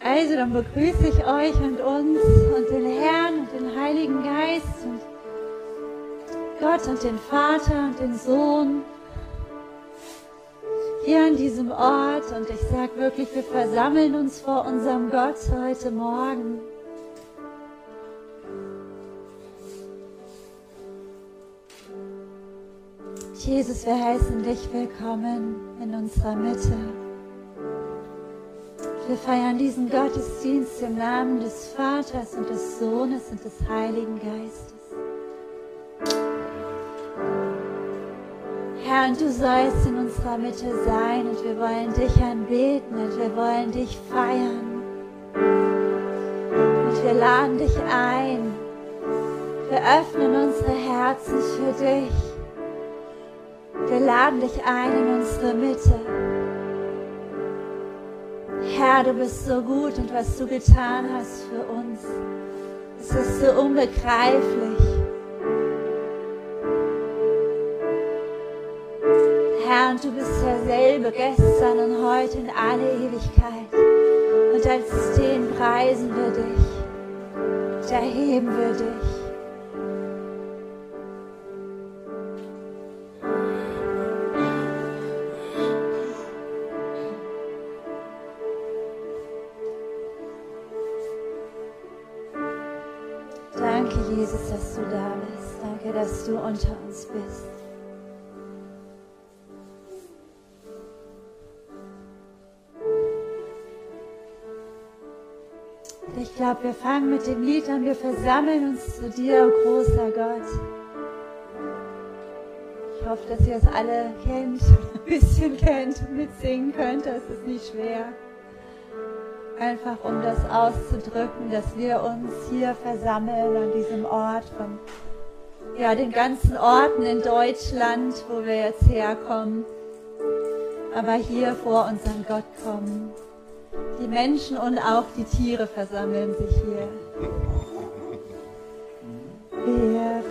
Also, dann begrüße ich euch und uns und den Herrn und den Heiligen Geist und Gott und den Vater und den Sohn hier an diesem Ort. Und ich sage wirklich, wir versammeln uns vor unserem Gott heute Morgen. Jesus, wir heißen dich willkommen in unserer Mitte. Wir feiern diesen Gottesdienst im Namen des Vaters und des Sohnes und des Heiligen Geistes. Herr, und du sollst in unserer Mitte sein und wir wollen dich anbeten und wir wollen dich feiern. Und wir laden dich ein. Wir öffnen unsere Herzen für dich. Wir laden dich ein in unsere Mitte. Herr, du bist so gut und was du getan hast für uns, es ist so unbegreiflich. Herr, und du bist derselbe gestern und heute in alle Ewigkeit. Und als den preisen wir dich, erheben wir dich. Du unter uns bist. Ich glaube, wir fangen mit dem Lied an. Wir versammeln uns zu dir, oh großer Gott. Ich hoffe, dass ihr es alle kennt, ein bisschen kennt mitsingen könnt. Das ist nicht schwer. Einfach um das auszudrücken, dass wir uns hier versammeln an diesem Ort von ja, den ganzen Orten in Deutschland, wo wir jetzt herkommen, aber hier vor unseren Gott kommen. Die Menschen und auch die Tiere versammeln sich hier. Wir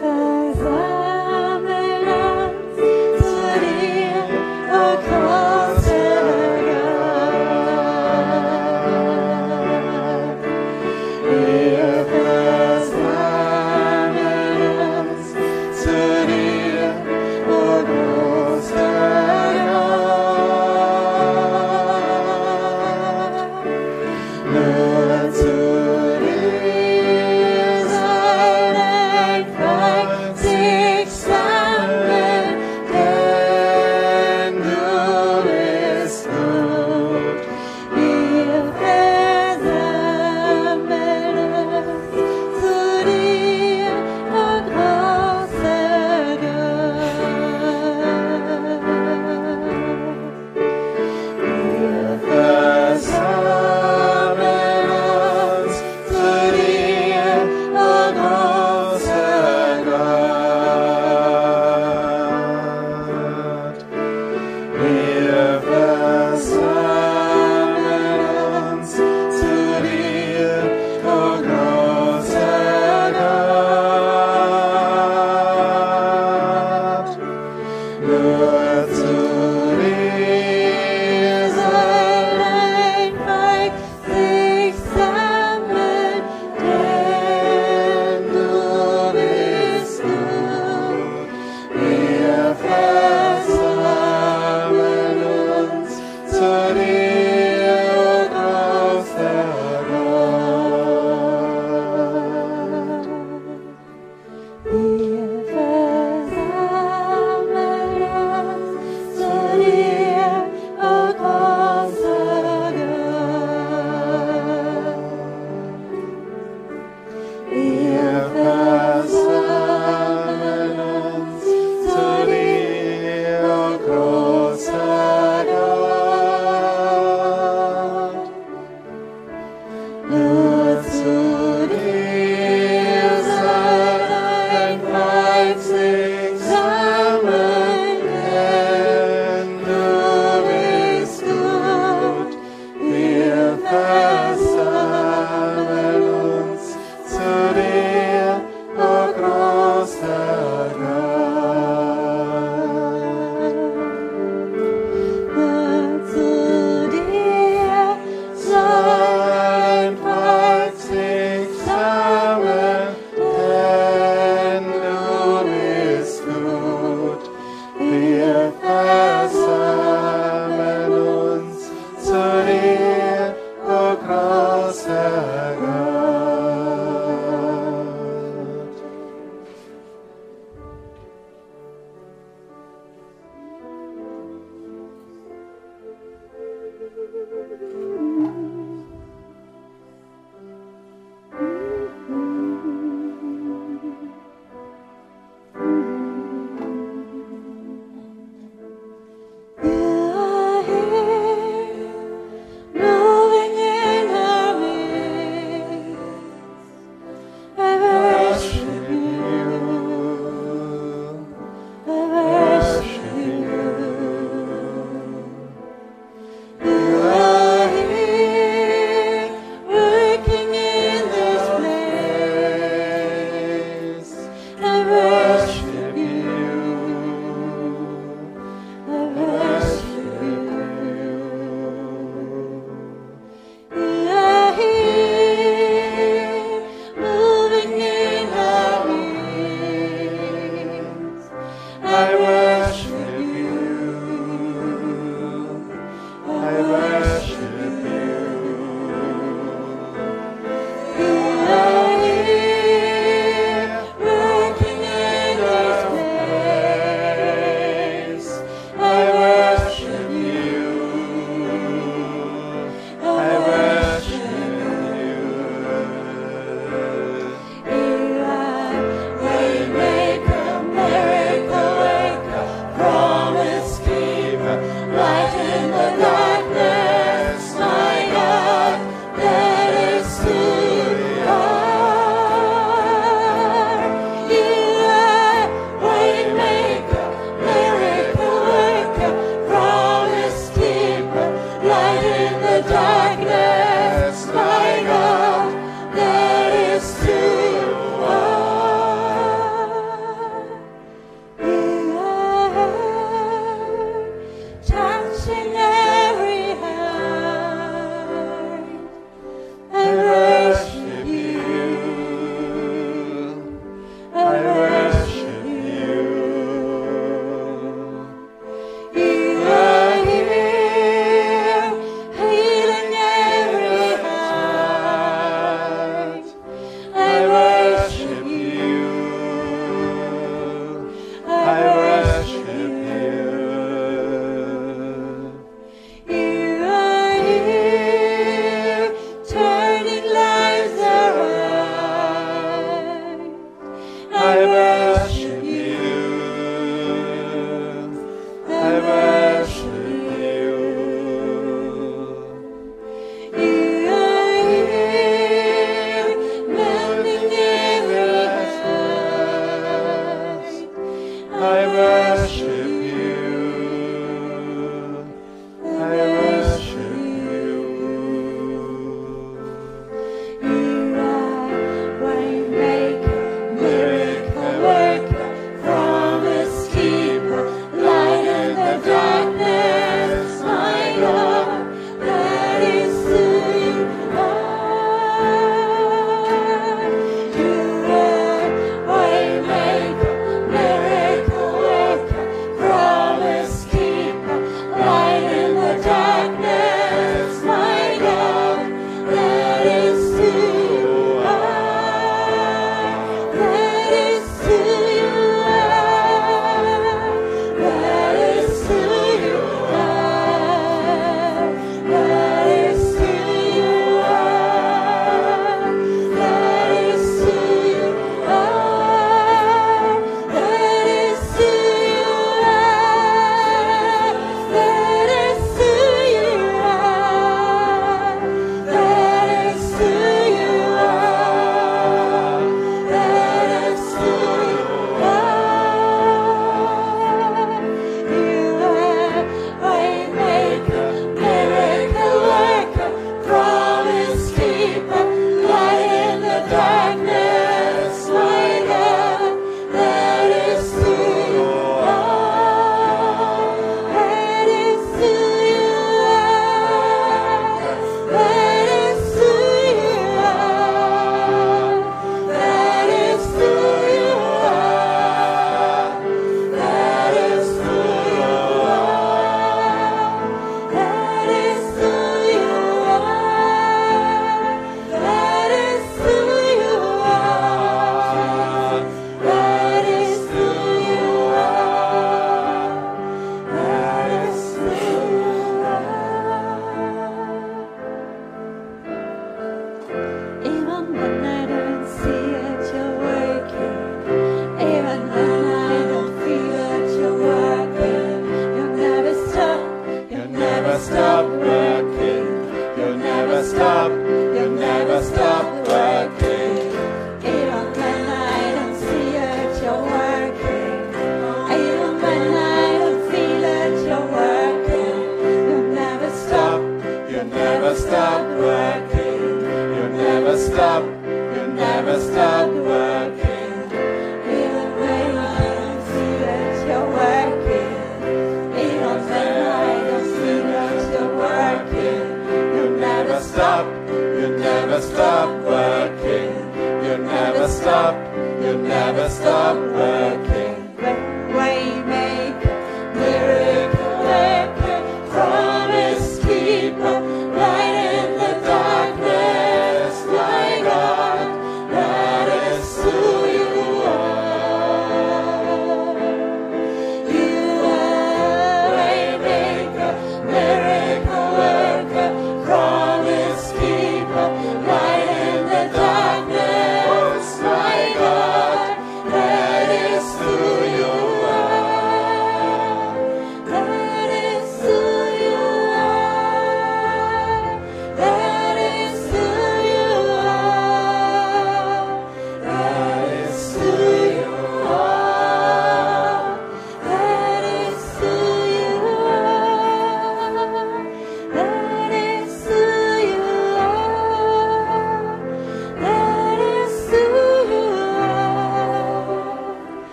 Bye.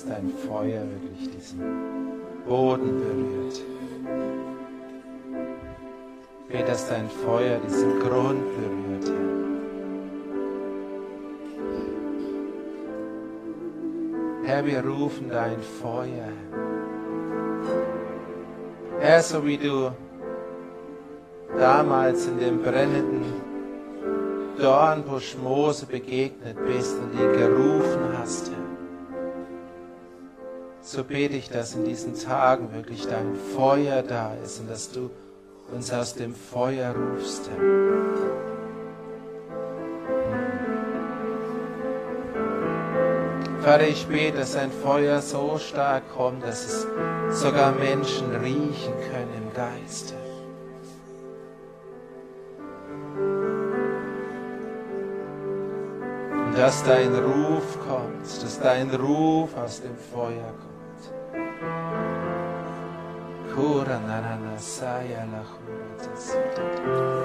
Dass dein Feuer wirklich diesen Boden berührt. Ich bete, dass dein Feuer diesen Grund berührt, Herr. Wir rufen dein Feuer. Herr, so wie du damals in dem brennenden Dornbusch Mose begegnet bist und ihn gerufen hast, Herr. So bete ich, dass in diesen Tagen wirklich dein Feuer da ist und dass du uns aus dem Feuer rufst, Herr. Vater, ich bete, dass ein Feuer so stark kommt, dass es sogar Menschen riechen können im Geiste. Und dass dein Ruf kommt, dass dein Ruf aus dem Feuer kommt. kurang anak saya lah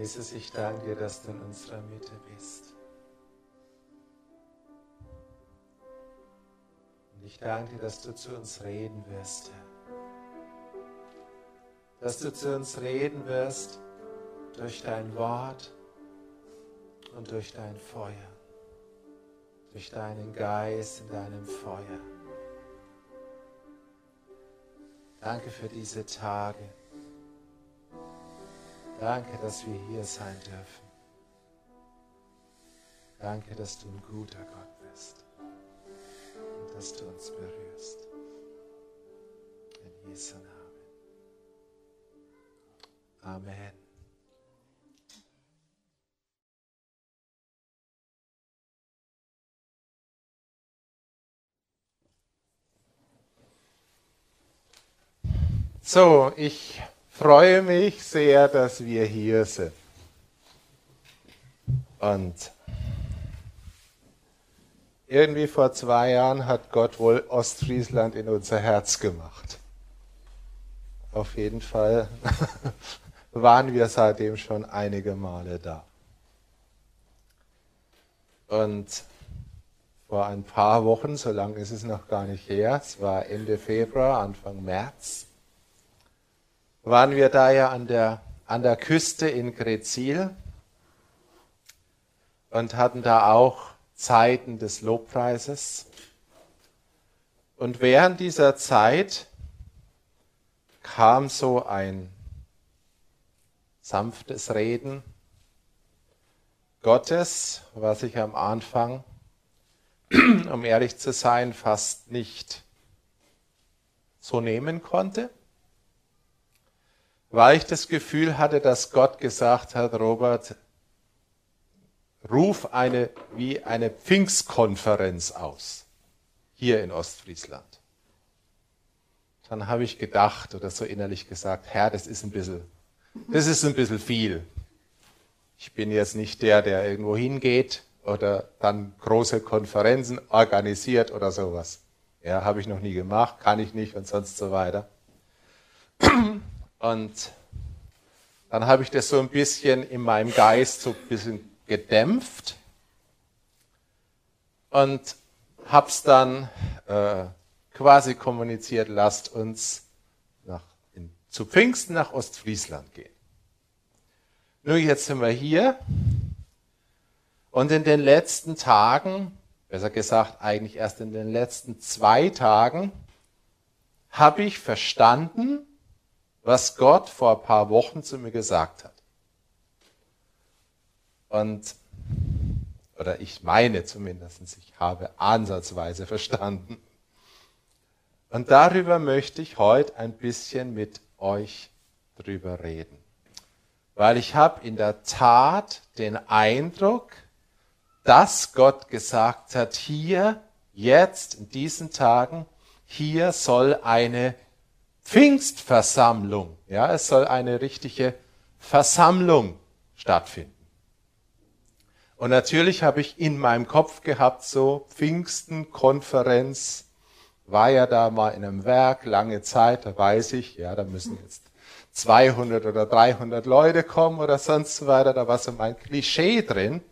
Jesus, ich danke dir, dass du in unserer Mitte bist. Und ich danke dir, dass du zu uns reden wirst. Dass du zu uns reden wirst durch dein Wort und durch dein Feuer. Durch deinen Geist in deinem Feuer. Danke für diese Tage. Danke, dass wir hier sein dürfen. Danke, dass du ein guter Gott bist und dass du uns berührst. In Jesu Namen. Amen. So, ich freue mich sehr, dass wir hier sind. Und irgendwie vor zwei Jahren hat Gott wohl Ostfriesland in unser Herz gemacht. Auf jeden Fall waren wir seitdem schon einige Male da. Und vor ein paar Wochen, so lange ist es noch gar nicht her, es war Ende Februar, Anfang März, waren wir da ja an der, an der Küste in Grezil und hatten da auch Zeiten des Lobpreises. Und während dieser Zeit kam so ein sanftes Reden Gottes, was ich am Anfang, um ehrlich zu sein, fast nicht so nehmen konnte weil ich das Gefühl hatte, dass Gott gesagt hat, Robert, ruf eine, wie eine Pfingstkonferenz aus, hier in Ostfriesland. Dann habe ich gedacht oder so innerlich gesagt, Herr, das ist ein bisschen, das ist ein bisschen viel. Ich bin jetzt nicht der, der irgendwo hingeht oder dann große Konferenzen organisiert oder sowas. Ja, habe ich noch nie gemacht, kann ich nicht und sonst so weiter. Und dann habe ich das so ein bisschen in meinem Geist so ein bisschen gedämpft und habe es dann äh, quasi kommuniziert, lasst uns nach, in, zu Pfingsten nach Ostfriesland gehen. Nur jetzt sind wir hier und in den letzten Tagen, besser gesagt eigentlich erst in den letzten zwei Tagen, habe ich verstanden, was Gott vor ein paar Wochen zu mir gesagt hat. Und, oder ich meine zumindest, ich habe ansatzweise verstanden. Und darüber möchte ich heute ein bisschen mit euch drüber reden. Weil ich habe in der Tat den Eindruck, dass Gott gesagt hat, hier, jetzt, in diesen Tagen, hier soll eine Pfingstversammlung. Ja, es soll eine richtige Versammlung stattfinden. Und natürlich habe ich in meinem Kopf gehabt, so Pfingstenkonferenz, war ja da mal in einem Werk lange Zeit, da weiß ich, ja, da müssen jetzt 200 oder 300 Leute kommen oder sonst so weiter, da war so mein Klischee drin.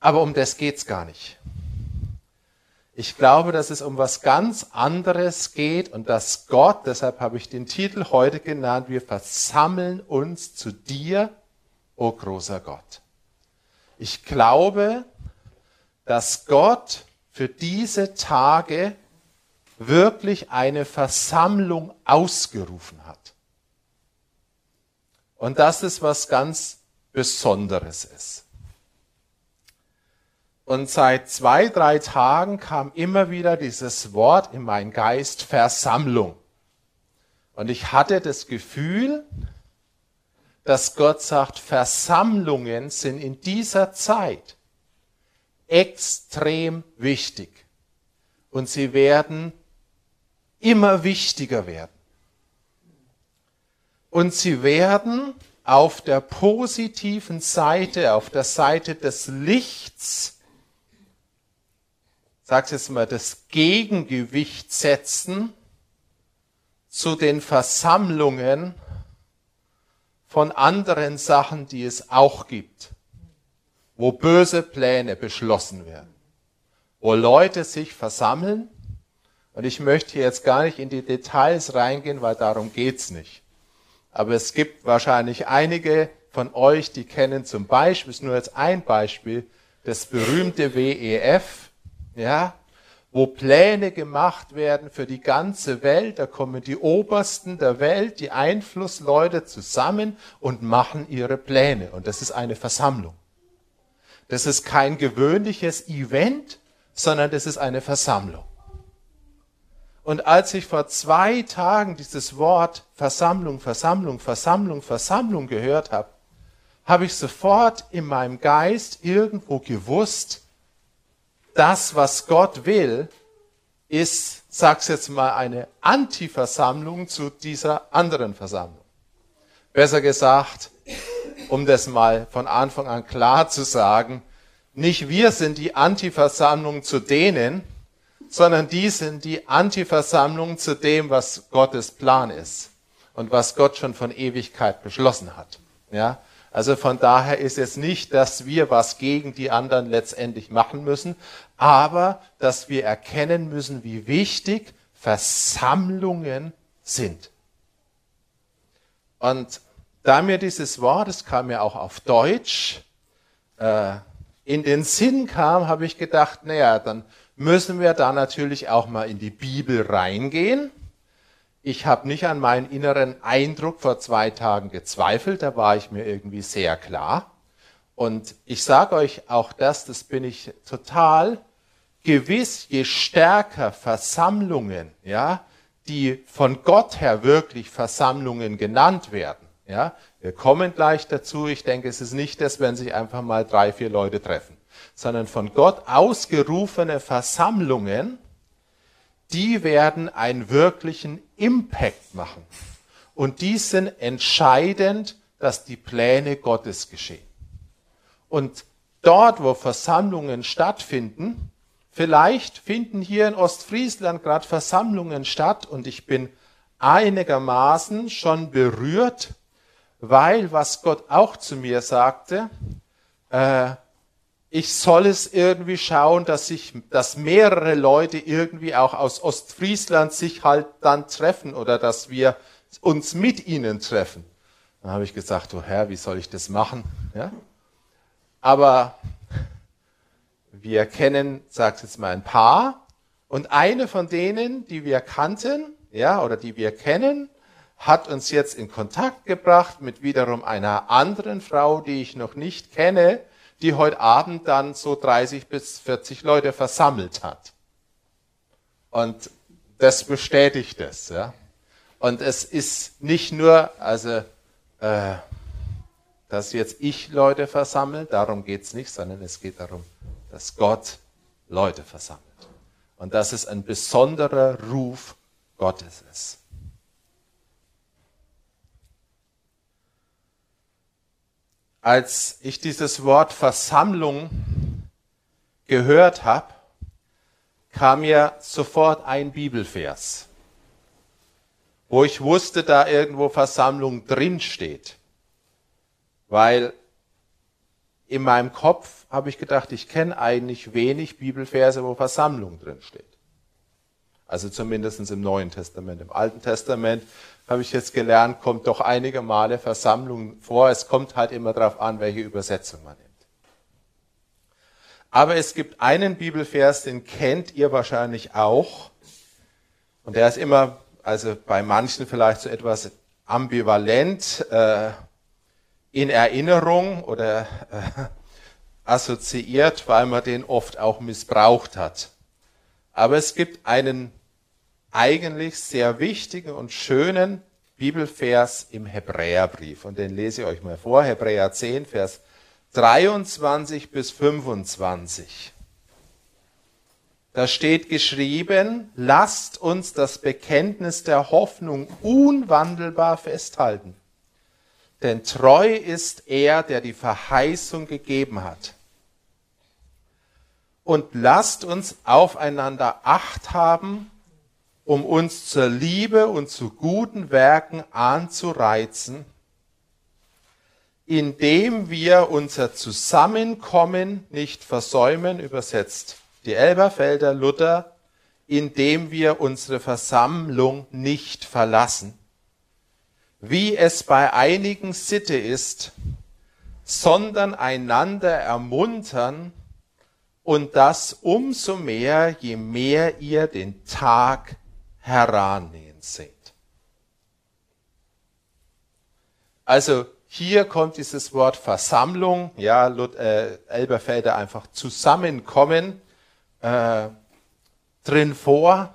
Aber um das geht's gar nicht. Ich glaube, dass es um was ganz anderes geht und dass Gott, deshalb habe ich den Titel heute genannt, wir versammeln uns zu dir, o oh großer Gott. Ich glaube, dass Gott für diese Tage wirklich eine Versammlung ausgerufen hat. Und dass es was ganz Besonderes ist. Und seit zwei, drei Tagen kam immer wieder dieses Wort in meinen Geist Versammlung. Und ich hatte das Gefühl, dass Gott sagt, Versammlungen sind in dieser Zeit extrem wichtig. Und sie werden immer wichtiger werden. Und sie werden auf der positiven Seite, auf der Seite des Lichts, sag's jetzt mal, das Gegengewicht setzen zu den Versammlungen von anderen Sachen, die es auch gibt, wo böse Pläne beschlossen werden, wo Leute sich versammeln. Und ich möchte hier jetzt gar nicht in die Details reingehen, weil darum geht's nicht. Aber es gibt wahrscheinlich einige von euch, die kennen zum Beispiel, ist nur jetzt ein Beispiel, das berühmte WEF, ja, wo Pläne gemacht werden für die ganze Welt. Da kommen die Obersten der Welt, die Einflussleute zusammen und machen ihre Pläne. Und das ist eine Versammlung. Das ist kein gewöhnliches Event, sondern das ist eine Versammlung. Und als ich vor zwei Tagen dieses Wort Versammlung, Versammlung, Versammlung, Versammlung gehört habe, habe ich sofort in meinem Geist irgendwo gewusst, das, was Gott will, ist, sag's jetzt mal, eine Antiversammlung zu dieser anderen Versammlung. Besser gesagt, um das mal von Anfang an klar zu sagen, nicht wir sind die Antiversammlung zu denen, sondern die sind die Antiversammlung zu dem, was Gottes Plan ist und was Gott schon von Ewigkeit beschlossen hat. Ja, also von daher ist es nicht, dass wir was gegen die anderen letztendlich machen müssen, aber dass wir erkennen müssen, wie wichtig Versammlungen sind. Und da mir dieses Wort, es kam ja auch auf Deutsch, äh, in den Sinn kam, habe ich gedacht, naja, dann müssen wir da natürlich auch mal in die Bibel reingehen ich habe nicht an meinen inneren Eindruck vor zwei Tagen gezweifelt, da war ich mir irgendwie sehr klar. Und ich sage euch auch das, das bin ich total gewiss, je stärker Versammlungen, ja, die von Gott her wirklich Versammlungen genannt werden, ja, wir kommen gleich dazu. Ich denke, es ist nicht das, wenn sich einfach mal drei, vier Leute treffen, sondern von Gott ausgerufene Versammlungen, die werden einen wirklichen Impact machen. Und die sind entscheidend, dass die Pläne Gottes geschehen. Und dort, wo Versammlungen stattfinden, vielleicht finden hier in Ostfriesland gerade Versammlungen statt und ich bin einigermaßen schon berührt, weil was Gott auch zu mir sagte, äh, ich soll es irgendwie schauen, dass sich, dass mehrere Leute irgendwie auch aus Ostfriesland sich halt dann treffen oder dass wir uns mit ihnen treffen. Dann habe ich gesagt, oh Herr, wie soll ich das machen? Ja? Aber wir kennen, sagt jetzt mal ein paar, und eine von denen, die wir kannten, ja, oder die wir kennen, hat uns jetzt in Kontakt gebracht mit wiederum einer anderen Frau, die ich noch nicht kenne, die heute Abend dann so 30 bis 40 Leute versammelt hat. Und das bestätigt es. Ja? Und es ist nicht nur, also, äh, dass jetzt ich Leute versammle, darum geht's nicht, sondern es geht darum, dass Gott Leute versammelt. Und dass es ein besonderer Ruf Gottes ist. als ich dieses Wort Versammlung gehört habe, kam mir sofort ein Bibelvers, wo ich wusste, da irgendwo Versammlung drin steht. Weil in meinem Kopf habe ich gedacht, ich kenne eigentlich wenig Bibelverse, wo Versammlung drin steht. Also zumindest im Neuen Testament. Im Alten Testament habe ich jetzt gelernt, kommt doch einige Male Versammlung vor. Es kommt halt immer darauf an, welche Übersetzung man nimmt. Aber es gibt einen Bibelvers, den kennt ihr wahrscheinlich auch. Und der ist immer, also bei manchen vielleicht so etwas ambivalent äh, in Erinnerung oder äh, assoziiert, weil man den oft auch missbraucht hat. Aber es gibt einen eigentlich sehr wichtigen und schönen Bibelvers im Hebräerbrief. Und den lese ich euch mal vor. Hebräer 10, Vers 23 bis 25. Da steht geschrieben, lasst uns das Bekenntnis der Hoffnung unwandelbar festhalten. Denn treu ist er, der die Verheißung gegeben hat. Und lasst uns aufeinander Acht haben, um uns zur Liebe und zu guten Werken anzureizen, indem wir unser Zusammenkommen nicht versäumen, übersetzt die Elberfelder Luther, indem wir unsere Versammlung nicht verlassen, wie es bei einigen Sitte ist, sondern einander ermuntern und das umso mehr, je mehr ihr den Tag herannähen seht. Also hier kommt dieses Wort Versammlung, ja, äh, Elberfelder einfach zusammenkommen äh, drin vor.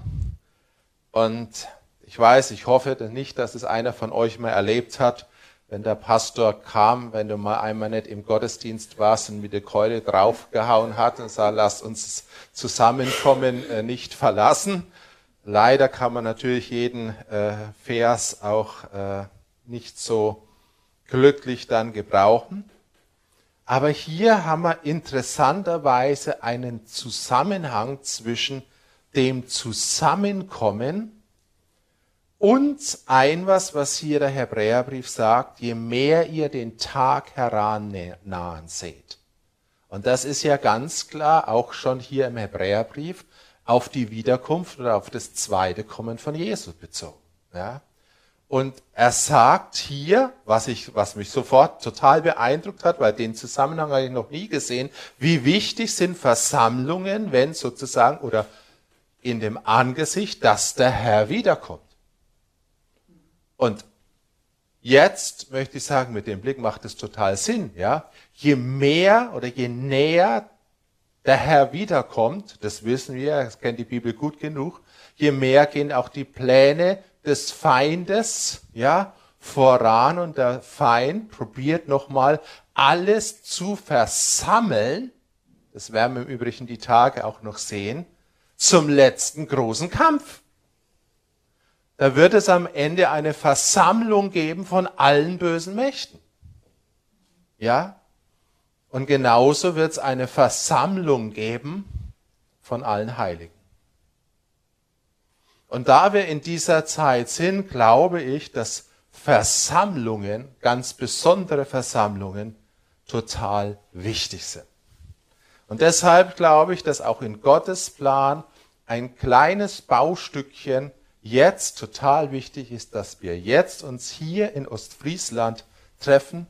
Und ich weiß, ich hoffe nicht, dass es einer von euch mal erlebt hat, wenn der Pastor kam, wenn du mal einmal nicht im Gottesdienst warst und mit der Keule draufgehauen hat und sah, lasst uns zusammenkommen, äh, nicht verlassen. Leider kann man natürlich jeden äh, Vers auch äh, nicht so glücklich dann gebrauchen. Aber hier haben wir interessanterweise einen Zusammenhang zwischen dem Zusammenkommen und ein was, was hier der Hebräerbrief sagt, je mehr ihr den Tag herannahen seht. Und das ist ja ganz klar auch schon hier im Hebräerbrief auf die Wiederkunft oder auf das zweite Kommen von Jesus bezogen. Ja? Und er sagt hier, was, ich, was mich sofort total beeindruckt hat, weil den Zusammenhang habe ich noch nie gesehen, wie wichtig sind Versammlungen, wenn sozusagen, oder in dem Angesicht, dass der Herr wiederkommt. Und jetzt möchte ich sagen, mit dem Blick macht es total Sinn, ja. Je mehr oder je näher der Herr wiederkommt, das wissen wir, das kennt die Bibel gut genug, je mehr gehen auch die Pläne des Feindes, ja, voran und der Feind probiert nochmal alles zu versammeln, das werden wir im Übrigen die Tage auch noch sehen, zum letzten großen Kampf. Da wird es am Ende eine Versammlung geben von allen bösen Mächten. Ja? Und genauso wird es eine Versammlung geben von allen Heiligen. Und da wir in dieser Zeit sind, glaube ich, dass Versammlungen, ganz besondere Versammlungen, total wichtig sind. Und deshalb glaube ich, dass auch in Gottes Plan ein kleines Baustückchen jetzt total wichtig ist, dass wir jetzt uns hier in Ostfriesland treffen.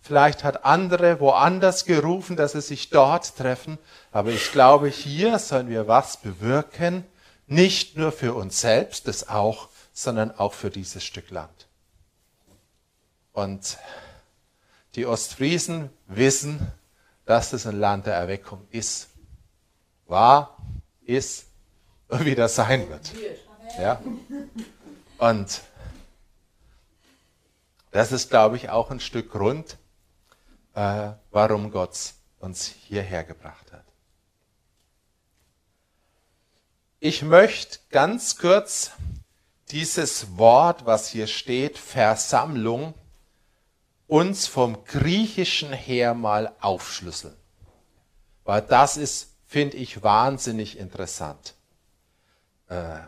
Vielleicht hat andere woanders gerufen, dass sie sich dort treffen. Aber ich glaube, hier sollen wir was bewirken, nicht nur für uns selbst, das auch, sondern auch für dieses Stück Land. Und die Ostfriesen wissen, dass es ein Land der Erweckung ist. War, ist und wieder sein wird. Ja? Und das ist, glaube ich, auch ein Stück Grund, äh, warum Gott uns hierher gebracht hat. Ich möchte ganz kurz dieses Wort, was hier steht, Versammlung, uns vom Griechischen her mal aufschlüsseln. Weil das ist, finde ich, wahnsinnig interessant. Äh,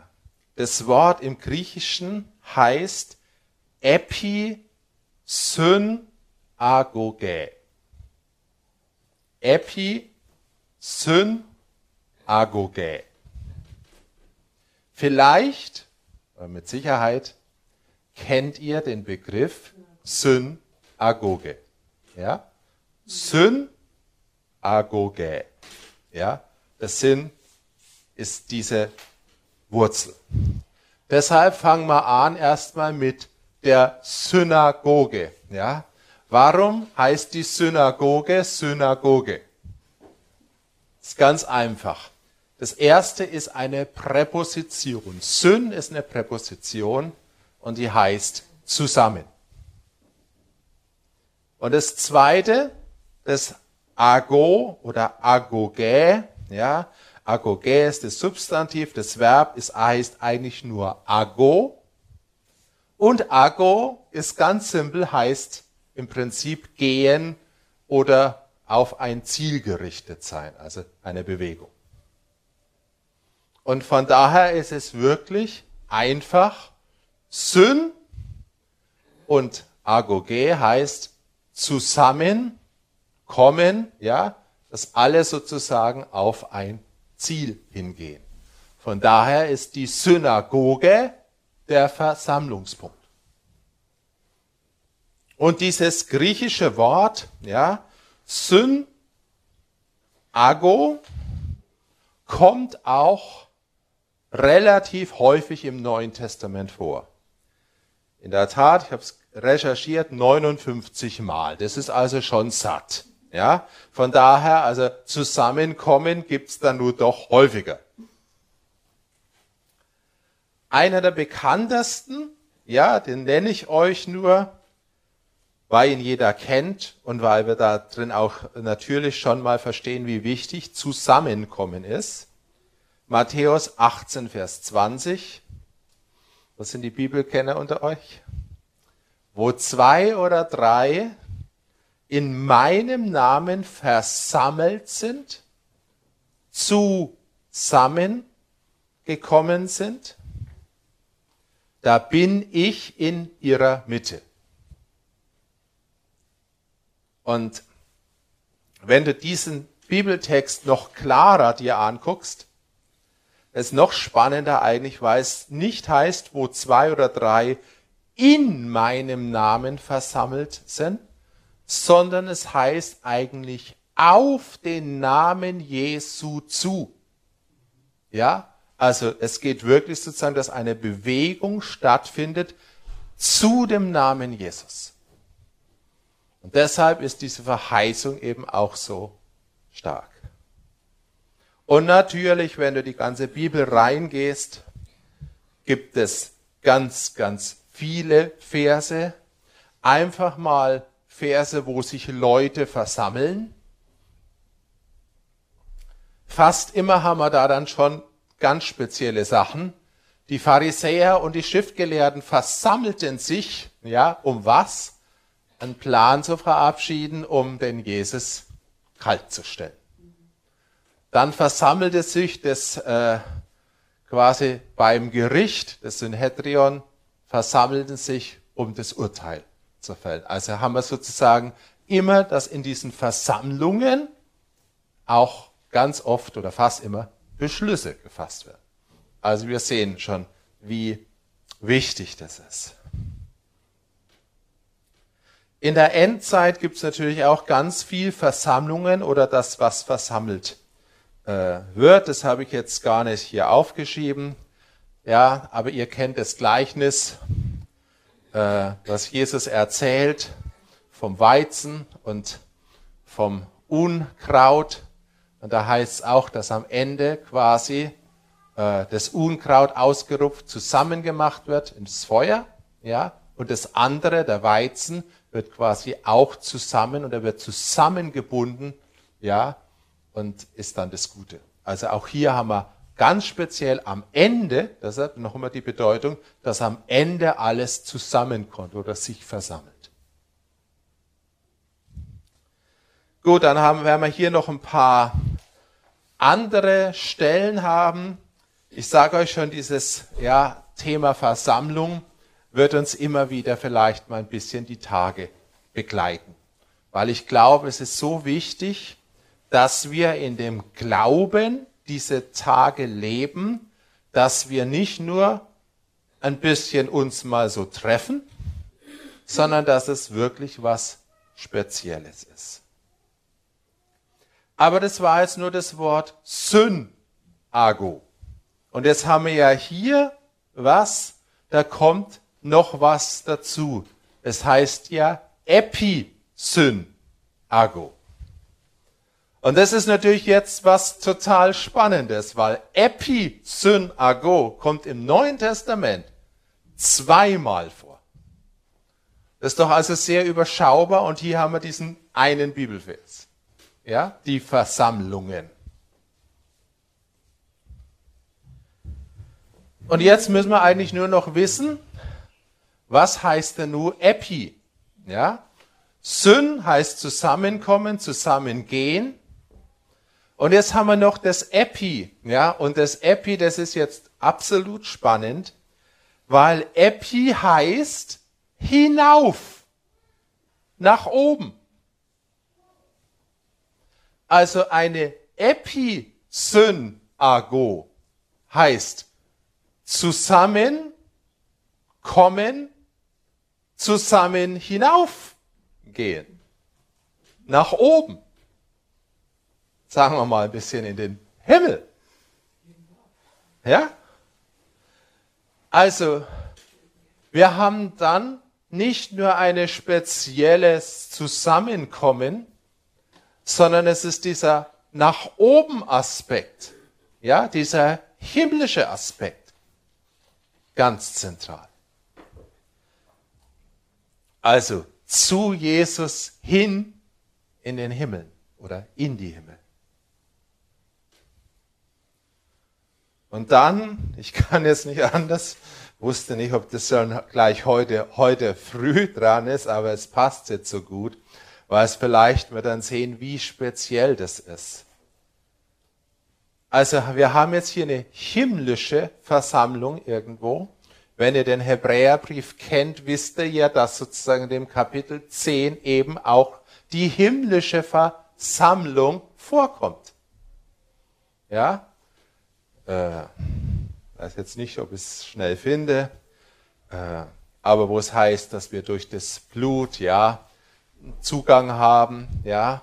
das Wort im Griechischen heißt episynagoge. Episynagoge. Vielleicht, mit Sicherheit, kennt ihr den Begriff Synagoge. Ja? Synagoge. Ja? Das Sinn ist diese Wurzel. Deshalb fangen wir an erstmal mit der Synagoge. Ja? Warum heißt die Synagoge Synagoge? Ist ganz einfach. Das erste ist eine Präposition. Syn ist eine Präposition und die heißt zusammen. Und das zweite, das ago oder agogä, ja, agogä ist das Substantiv, das Verb ist, heißt eigentlich nur ago. Und ago ist ganz simpel, heißt im Prinzip gehen oder auf ein Ziel gerichtet sein, also eine Bewegung. Und von daher ist es wirklich einfach, Syn und agoge heißt zusammenkommen, ja, dass alle sozusagen auf ein Ziel hingehen. Von daher ist die Synagoge der Versammlungspunkt. Und dieses griechische Wort, ja, Syn, Ago, kommt auch relativ häufig im Neuen Testament vor. In der Tat, ich habe es recherchiert, 59 Mal. Das ist also schon satt. Ja, von daher, also Zusammenkommen gibt's dann nur doch häufiger. Einer der bekanntesten, ja, den nenne ich euch nur, weil ihn jeder kennt und weil wir da drin auch natürlich schon mal verstehen, wie wichtig Zusammenkommen ist. Matthäus 18, Vers 20. Was sind die Bibelkenner unter euch? Wo zwei oder drei in meinem Namen versammelt sind, zusammengekommen sind, da bin ich in ihrer Mitte. Und wenn du diesen Bibeltext noch klarer dir anguckst, ist noch spannender eigentlich, weil es nicht heißt, wo zwei oder drei in meinem Namen versammelt sind, sondern es heißt eigentlich auf den Namen Jesu zu. Ja, also es geht wirklich sozusagen, dass eine Bewegung stattfindet zu dem Namen Jesus. Und deshalb ist diese Verheißung eben auch so stark. Und natürlich, wenn du die ganze Bibel reingehst, gibt es ganz, ganz viele Verse. Einfach mal Verse, wo sich Leute versammeln. Fast immer haben wir da dann schon ganz spezielle Sachen. Die Pharisäer und die Schriftgelehrten versammelten sich, ja, um was? Einen Plan zu verabschieden, um den Jesus kalt zu stellen. Dann versammelte sich das äh, quasi beim Gericht, das Synhedrion, versammelten sich, um das Urteil zu fällen. Also haben wir sozusagen immer, dass in diesen Versammlungen auch ganz oft oder fast immer Beschlüsse gefasst werden. Also wir sehen schon, wie wichtig das ist. In der Endzeit gibt es natürlich auch ganz viel Versammlungen oder das, was versammelt äh, wird. Das habe ich jetzt gar nicht hier aufgeschrieben. Ja, aber ihr kennt das Gleichnis, äh, was Jesus erzählt vom Weizen und vom Unkraut. Und da heißt es auch, dass am Ende quasi äh, das Unkraut ausgerupft zusammengemacht wird ins Feuer, ja, und das andere, der Weizen, wird quasi auch zusammen und er wird zusammengebunden, ja, und ist dann das Gute. Also auch hier haben wir ganz speziell am Ende, deshalb noch immer die Bedeutung, dass am Ende alles zusammenkommt oder sich versammelt. Gut, dann haben, werden wir hier noch ein paar andere Stellen haben. Ich sage euch schon, dieses ja, Thema Versammlung wird uns immer wieder vielleicht mal ein bisschen die Tage begleiten. Weil ich glaube, es ist so wichtig, dass wir in dem Glauben diese Tage leben, dass wir nicht nur ein bisschen uns mal so treffen, sondern dass es wirklich was Spezielles ist. Aber das war jetzt nur das Wort Synago. Und jetzt haben wir ja hier was, da kommt noch was dazu. Es heißt ja Episynago. Und das ist natürlich jetzt was total Spannendes, weil Episynago kommt im Neuen Testament zweimal vor. Das ist doch also sehr überschaubar und hier haben wir diesen einen Bibelvers. Ja, die Versammlungen. Und jetzt müssen wir eigentlich nur noch wissen, was heißt denn nur Epi? Ja? Syn heißt zusammenkommen, zusammengehen. Und jetzt haben wir noch das Epi, ja, und das Epi, das ist jetzt absolut spannend, weil Epi heißt hinauf, nach oben. Also eine Episynago heißt zusammen kommen, zusammen hinaufgehen, nach oben sagen wir mal, ein bisschen in den Himmel. Ja? Also, wir haben dann nicht nur ein spezielles Zusammenkommen, sondern es ist dieser nach oben Aspekt, ja, dieser himmlische Aspekt, ganz zentral. Also zu Jesus hin in den Himmel oder in die Himmel. Und dann, ich kann jetzt nicht anders, wusste nicht, ob das schon gleich heute, heute früh dran ist, aber es passt jetzt so gut, weil es vielleicht wir dann sehen, wie speziell das ist. Also wir haben jetzt hier eine himmlische Versammlung irgendwo. Wenn ihr den Hebräerbrief kennt, wisst ihr ja, dass sozusagen in dem Kapitel 10 eben auch die himmlische Versammlung vorkommt. Ja, äh, weiß jetzt nicht, ob ich es schnell finde, äh, aber wo es heißt, dass wir durch das Blut, ja, Zugang haben, ja,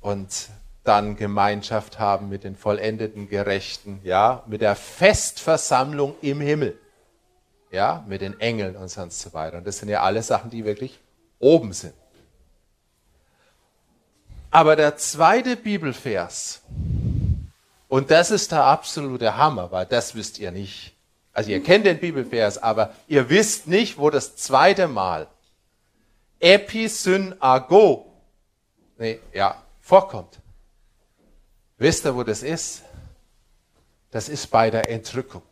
und dann Gemeinschaft haben mit den vollendeten Gerechten, ja, mit der Festversammlung im Himmel, ja, mit den Engeln und sonst so weiter. Und das sind ja alle Sachen, die wirklich oben sind. Aber der zweite Bibelvers, und das ist der absolute Hammer, weil das wisst ihr nicht. Also ihr kennt den Bibelvers, aber ihr wisst nicht, wo das zweite Mal Episynago nee, ja, vorkommt. Wisst ihr, wo das ist? Das ist bei der Entrückung.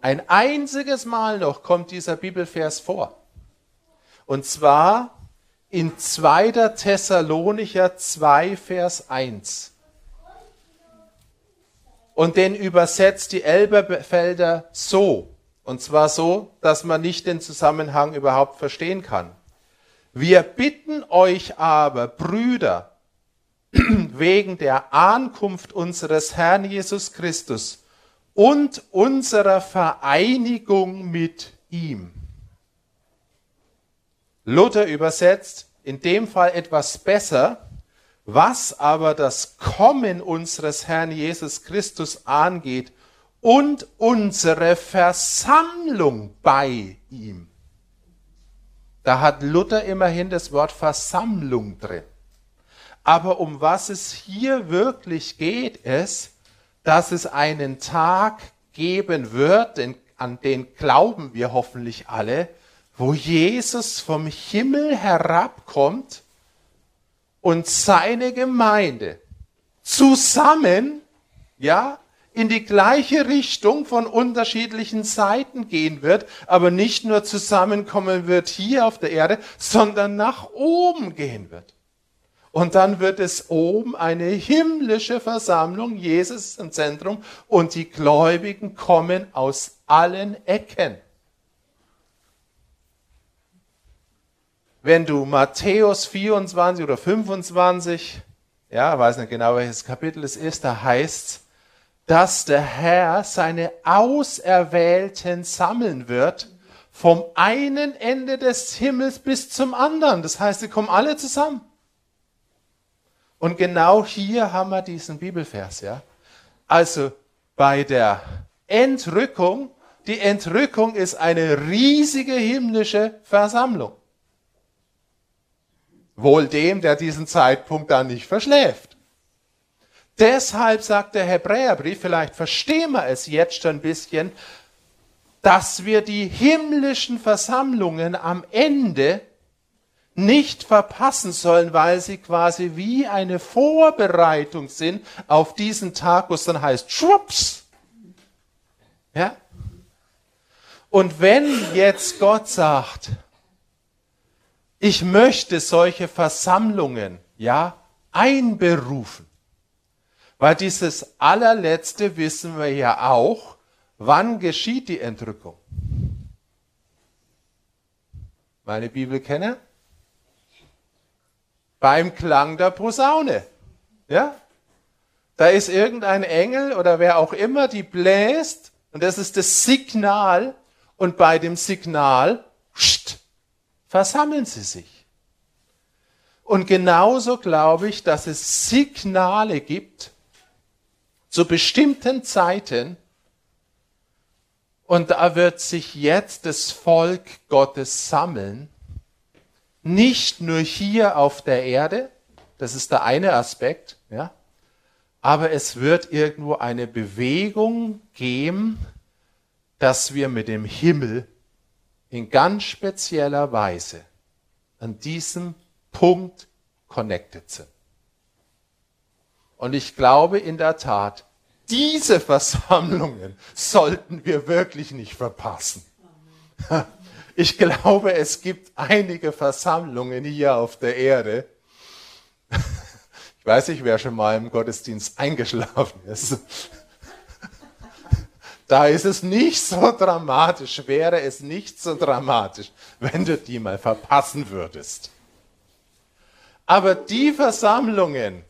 Ein einziges Mal noch kommt dieser Bibelvers vor. Und zwar in 2. Thessalonicher 2, Vers 1 und den übersetzt die Elberfelder so. Und zwar so, dass man nicht den Zusammenhang überhaupt verstehen kann. Wir bitten euch aber, Brüder, wegen der Ankunft unseres Herrn Jesus Christus und unserer Vereinigung mit ihm. Luther übersetzt in dem Fall etwas besser, was aber das Kommen unseres Herrn Jesus Christus angeht und unsere Versammlung bei ihm. Da hat Luther immerhin das Wort Versammlung drin. Aber um was es hier wirklich geht, ist, dass es einen Tag geben wird, an den glauben wir hoffentlich alle, wo Jesus vom Himmel herabkommt und seine Gemeinde zusammen, ja, in die gleiche Richtung von unterschiedlichen Seiten gehen wird, aber nicht nur zusammenkommen wird hier auf der Erde, sondern nach oben gehen wird. Und dann wird es oben eine himmlische Versammlung, Jesus ist im Zentrum und die Gläubigen kommen aus allen Ecken. Wenn du Matthäus 24 oder 25, ja, weiß nicht genau welches Kapitel es ist, da heißt dass der Herr seine Auserwählten sammeln wird vom einen Ende des Himmels bis zum anderen. Das heißt, sie kommen alle zusammen. Und genau hier haben wir diesen Bibelvers, ja. Also bei der Entrückung, die Entrückung ist eine riesige himmlische Versammlung. Wohl dem, der diesen Zeitpunkt dann nicht verschläft. Deshalb sagt der Hebräerbrief, vielleicht verstehen wir es jetzt schon ein bisschen, dass wir die himmlischen Versammlungen am Ende nicht verpassen sollen, weil sie quasi wie eine Vorbereitung sind auf diesen Tag, wo es dann heißt, schwupps. Ja? Und wenn jetzt Gott sagt, ich möchte solche Versammlungen, ja, einberufen, weil dieses allerletzte wissen wir ja auch, wann geschieht die Entrückung? Meine Bibelkenner? Beim Klang der Posaune. Ja? Da ist irgendein Engel oder wer auch immer, die bläst und das ist das Signal und bei dem Signal versammeln sie sich. Und genauso glaube ich, dass es Signale gibt, zu bestimmten Zeiten. Und da wird sich jetzt das Volk Gottes sammeln, nicht nur hier auf der Erde, das ist der eine Aspekt, ja, aber es wird irgendwo eine Bewegung geben, dass wir mit dem Himmel in ganz spezieller Weise an diesem Punkt connected sind. Und ich glaube in der Tat, diese Versammlungen sollten wir wirklich nicht verpassen. Ich glaube, es gibt einige Versammlungen hier auf der Erde. Ich weiß nicht, wer schon mal im Gottesdienst eingeschlafen ist. Da ist es nicht so dramatisch, wäre es nicht so dramatisch, wenn du die mal verpassen würdest. Aber die Versammlungen,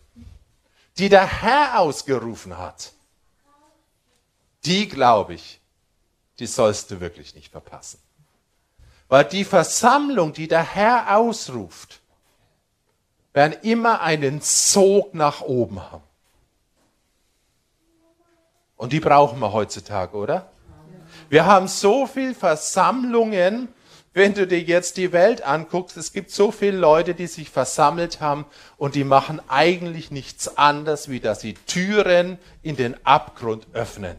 die der Herr ausgerufen hat, die glaube ich, die sollst du wirklich nicht verpassen. Weil die Versammlung, die der Herr ausruft, werden immer einen Sog nach oben haben. Und die brauchen wir heutzutage, oder? Wir haben so viel Versammlungen, wenn du dir jetzt die Welt anguckst, es gibt so viele Leute, die sich versammelt haben und die machen eigentlich nichts anderes, wie dass sie Türen in den Abgrund öffnen.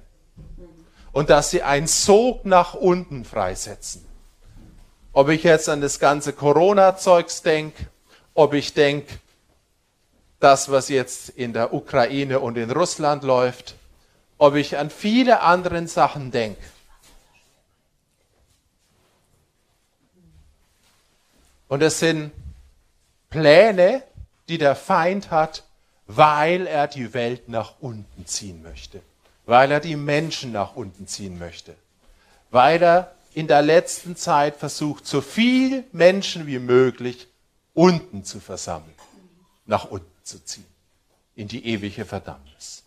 Und dass sie einen Sog nach unten freisetzen. Ob ich jetzt an das ganze Corona-Zeugs denke, ob ich denke, das, was jetzt in der Ukraine und in Russland läuft, ob ich an viele andere Sachen denke. Und es sind Pläne, die der Feind hat, weil er die Welt nach unten ziehen möchte, weil er die Menschen nach unten ziehen möchte, weil er in der letzten Zeit versucht, so viel Menschen wie möglich unten zu versammeln, nach unten zu ziehen, in die ewige Verdammnis.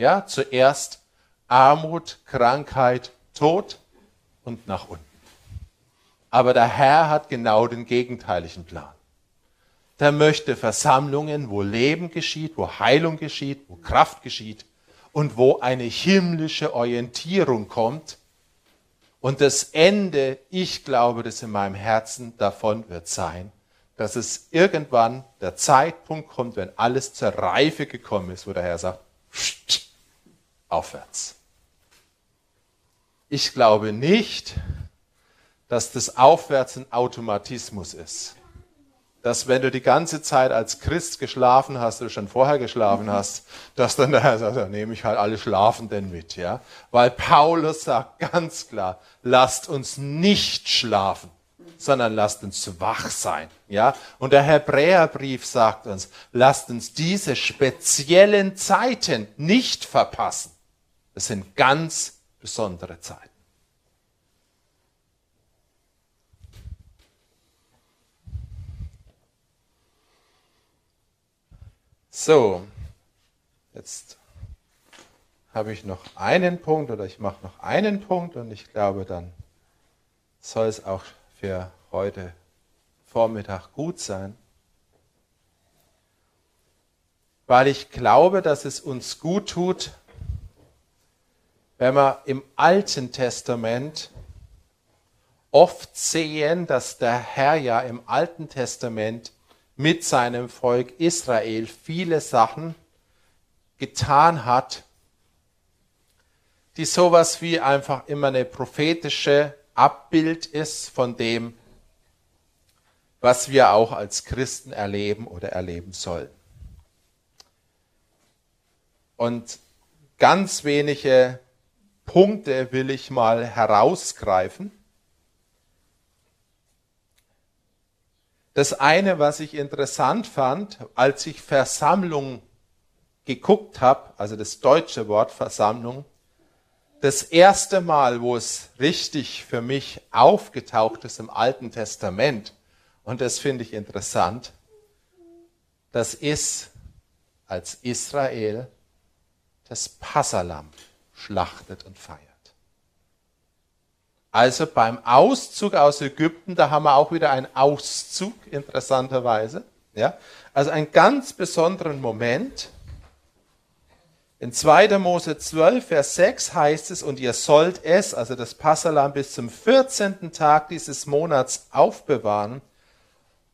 Ja, zuerst Armut, Krankheit, Tod und nach unten. Aber der Herr hat genau den gegenteiligen Plan. Der möchte Versammlungen, wo Leben geschieht, wo Heilung geschieht, wo Kraft geschieht und wo eine himmlische Orientierung kommt. Und das Ende, ich glaube, das in meinem Herzen davon wird sein, dass es irgendwann der Zeitpunkt kommt, wenn alles zur Reife gekommen ist, wo der Herr sagt, aufwärts. Ich glaube nicht, dass das Aufwärts ein Automatismus ist. Dass wenn du die ganze Zeit als Christ geschlafen hast oder schon vorher geschlafen mhm. hast, dass dann der Herr sagt, da nehme ich halt alle Schlafenden mit, ja. Weil Paulus sagt ganz klar, lasst uns nicht schlafen, sondern lasst uns wach sein. Ja? Und der Hebräerbrief sagt uns, lasst uns diese speziellen Zeiten nicht verpassen. Das sind ganz besondere Zeiten. So, jetzt habe ich noch einen Punkt oder ich mache noch einen Punkt und ich glaube, dann soll es auch für heute Vormittag gut sein. Weil ich glaube, dass es uns gut tut, wenn wir im Alten Testament oft sehen, dass der Herr ja im Alten Testament mit seinem Volk Israel viele Sachen getan hat, die sowas wie einfach immer eine prophetische Abbild ist von dem, was wir auch als Christen erleben oder erleben sollen. Und ganz wenige Punkte will ich mal herausgreifen. Das eine, was ich interessant fand, als ich Versammlung geguckt habe, also das deutsche Wort Versammlung, das erste Mal, wo es richtig für mich aufgetaucht ist im Alten Testament, und das finde ich interessant, das ist, als Israel das Passalam schlachtet und feiert. Also beim Auszug aus Ägypten, da haben wir auch wieder einen Auszug, interessanterweise. Ja? Also einen ganz besonderen Moment, in 2. Mose 12, Vers 6 heißt es, und ihr sollt es, also das Passalam, bis zum 14. Tag dieses Monats aufbewahren.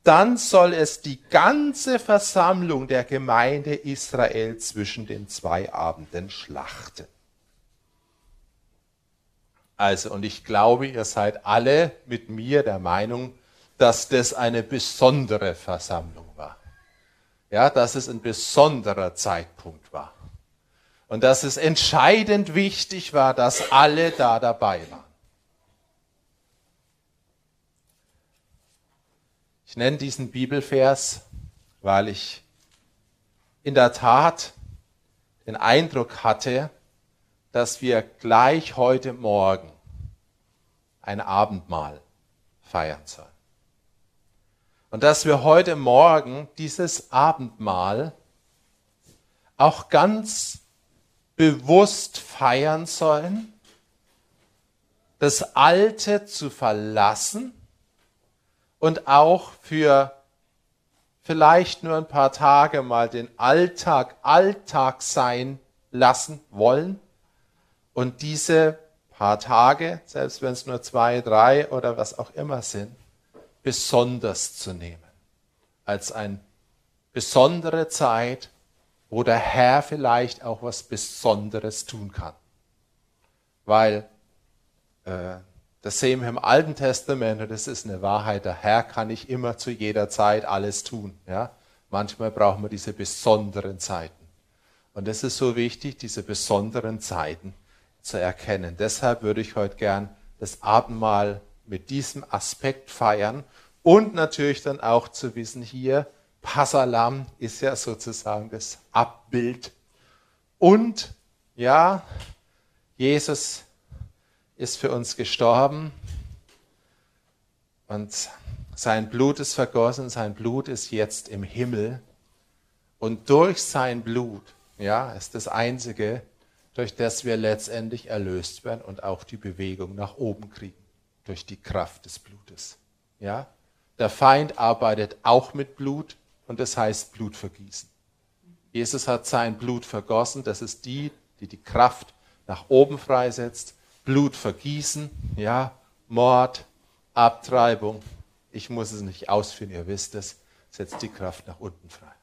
Dann soll es die ganze Versammlung der Gemeinde Israel zwischen den zwei Abenden schlachten. Also, und ich glaube, ihr seid alle mit mir der Meinung, dass das eine besondere Versammlung war. Ja, dass es ein besonderer Zeitpunkt war und dass es entscheidend wichtig war, dass alle da dabei waren. Ich nenne diesen Bibelvers, weil ich in der Tat den Eindruck hatte, dass wir gleich heute Morgen ein Abendmahl feiern sollen. Und dass wir heute Morgen dieses Abendmahl auch ganz bewusst feiern sollen, das Alte zu verlassen und auch für vielleicht nur ein paar Tage mal den Alltag Alltag sein lassen wollen und diese paar Tage, selbst wenn es nur zwei, drei oder was auch immer sind, besonders zu nehmen. Als eine besondere Zeit, wo der Herr vielleicht auch was Besonderes tun kann. Weil äh, das sehen wir im Alten Testament und das ist eine Wahrheit. Der Herr kann nicht immer zu jeder Zeit alles tun. Ja? Manchmal brauchen wir diese besonderen Zeiten. Und es ist so wichtig, diese besonderen Zeiten zu erkennen. Deshalb würde ich heute gern das Abendmahl mit diesem Aspekt feiern und natürlich dann auch zu wissen, hier Passalam ist ja sozusagen das Abbild. Und ja, Jesus ist für uns gestorben und sein Blut ist vergossen, sein Blut ist jetzt im Himmel. Und durch sein Blut, ja, ist das einzige, durch das wir letztendlich erlöst werden und auch die Bewegung nach oben kriegen, durch die Kraft des Blutes. Ja? Der Feind arbeitet auch mit Blut, und das heißt Blutvergießen. Jesus hat sein Blut vergossen, das ist die, die die Kraft nach oben freisetzt. Blut vergießen, ja, Mord, Abtreibung. Ich muss es nicht ausführen, ihr wisst es, setzt die Kraft nach unten frei.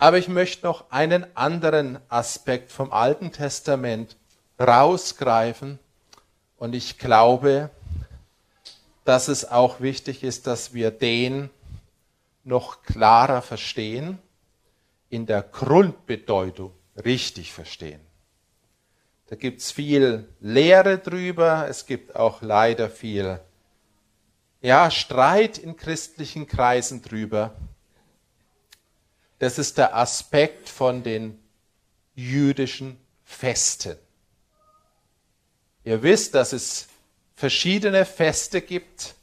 Aber ich möchte noch einen anderen Aspekt vom Alten Testament rausgreifen. Und ich glaube, dass es auch wichtig ist, dass wir den noch klarer verstehen, in der Grundbedeutung richtig verstehen. Da gibt es viel Lehre drüber, es gibt auch leider viel ja, Streit in christlichen Kreisen drüber. Das ist der Aspekt von den jüdischen Festen. Ihr wisst, dass es verschiedene Feste gibt,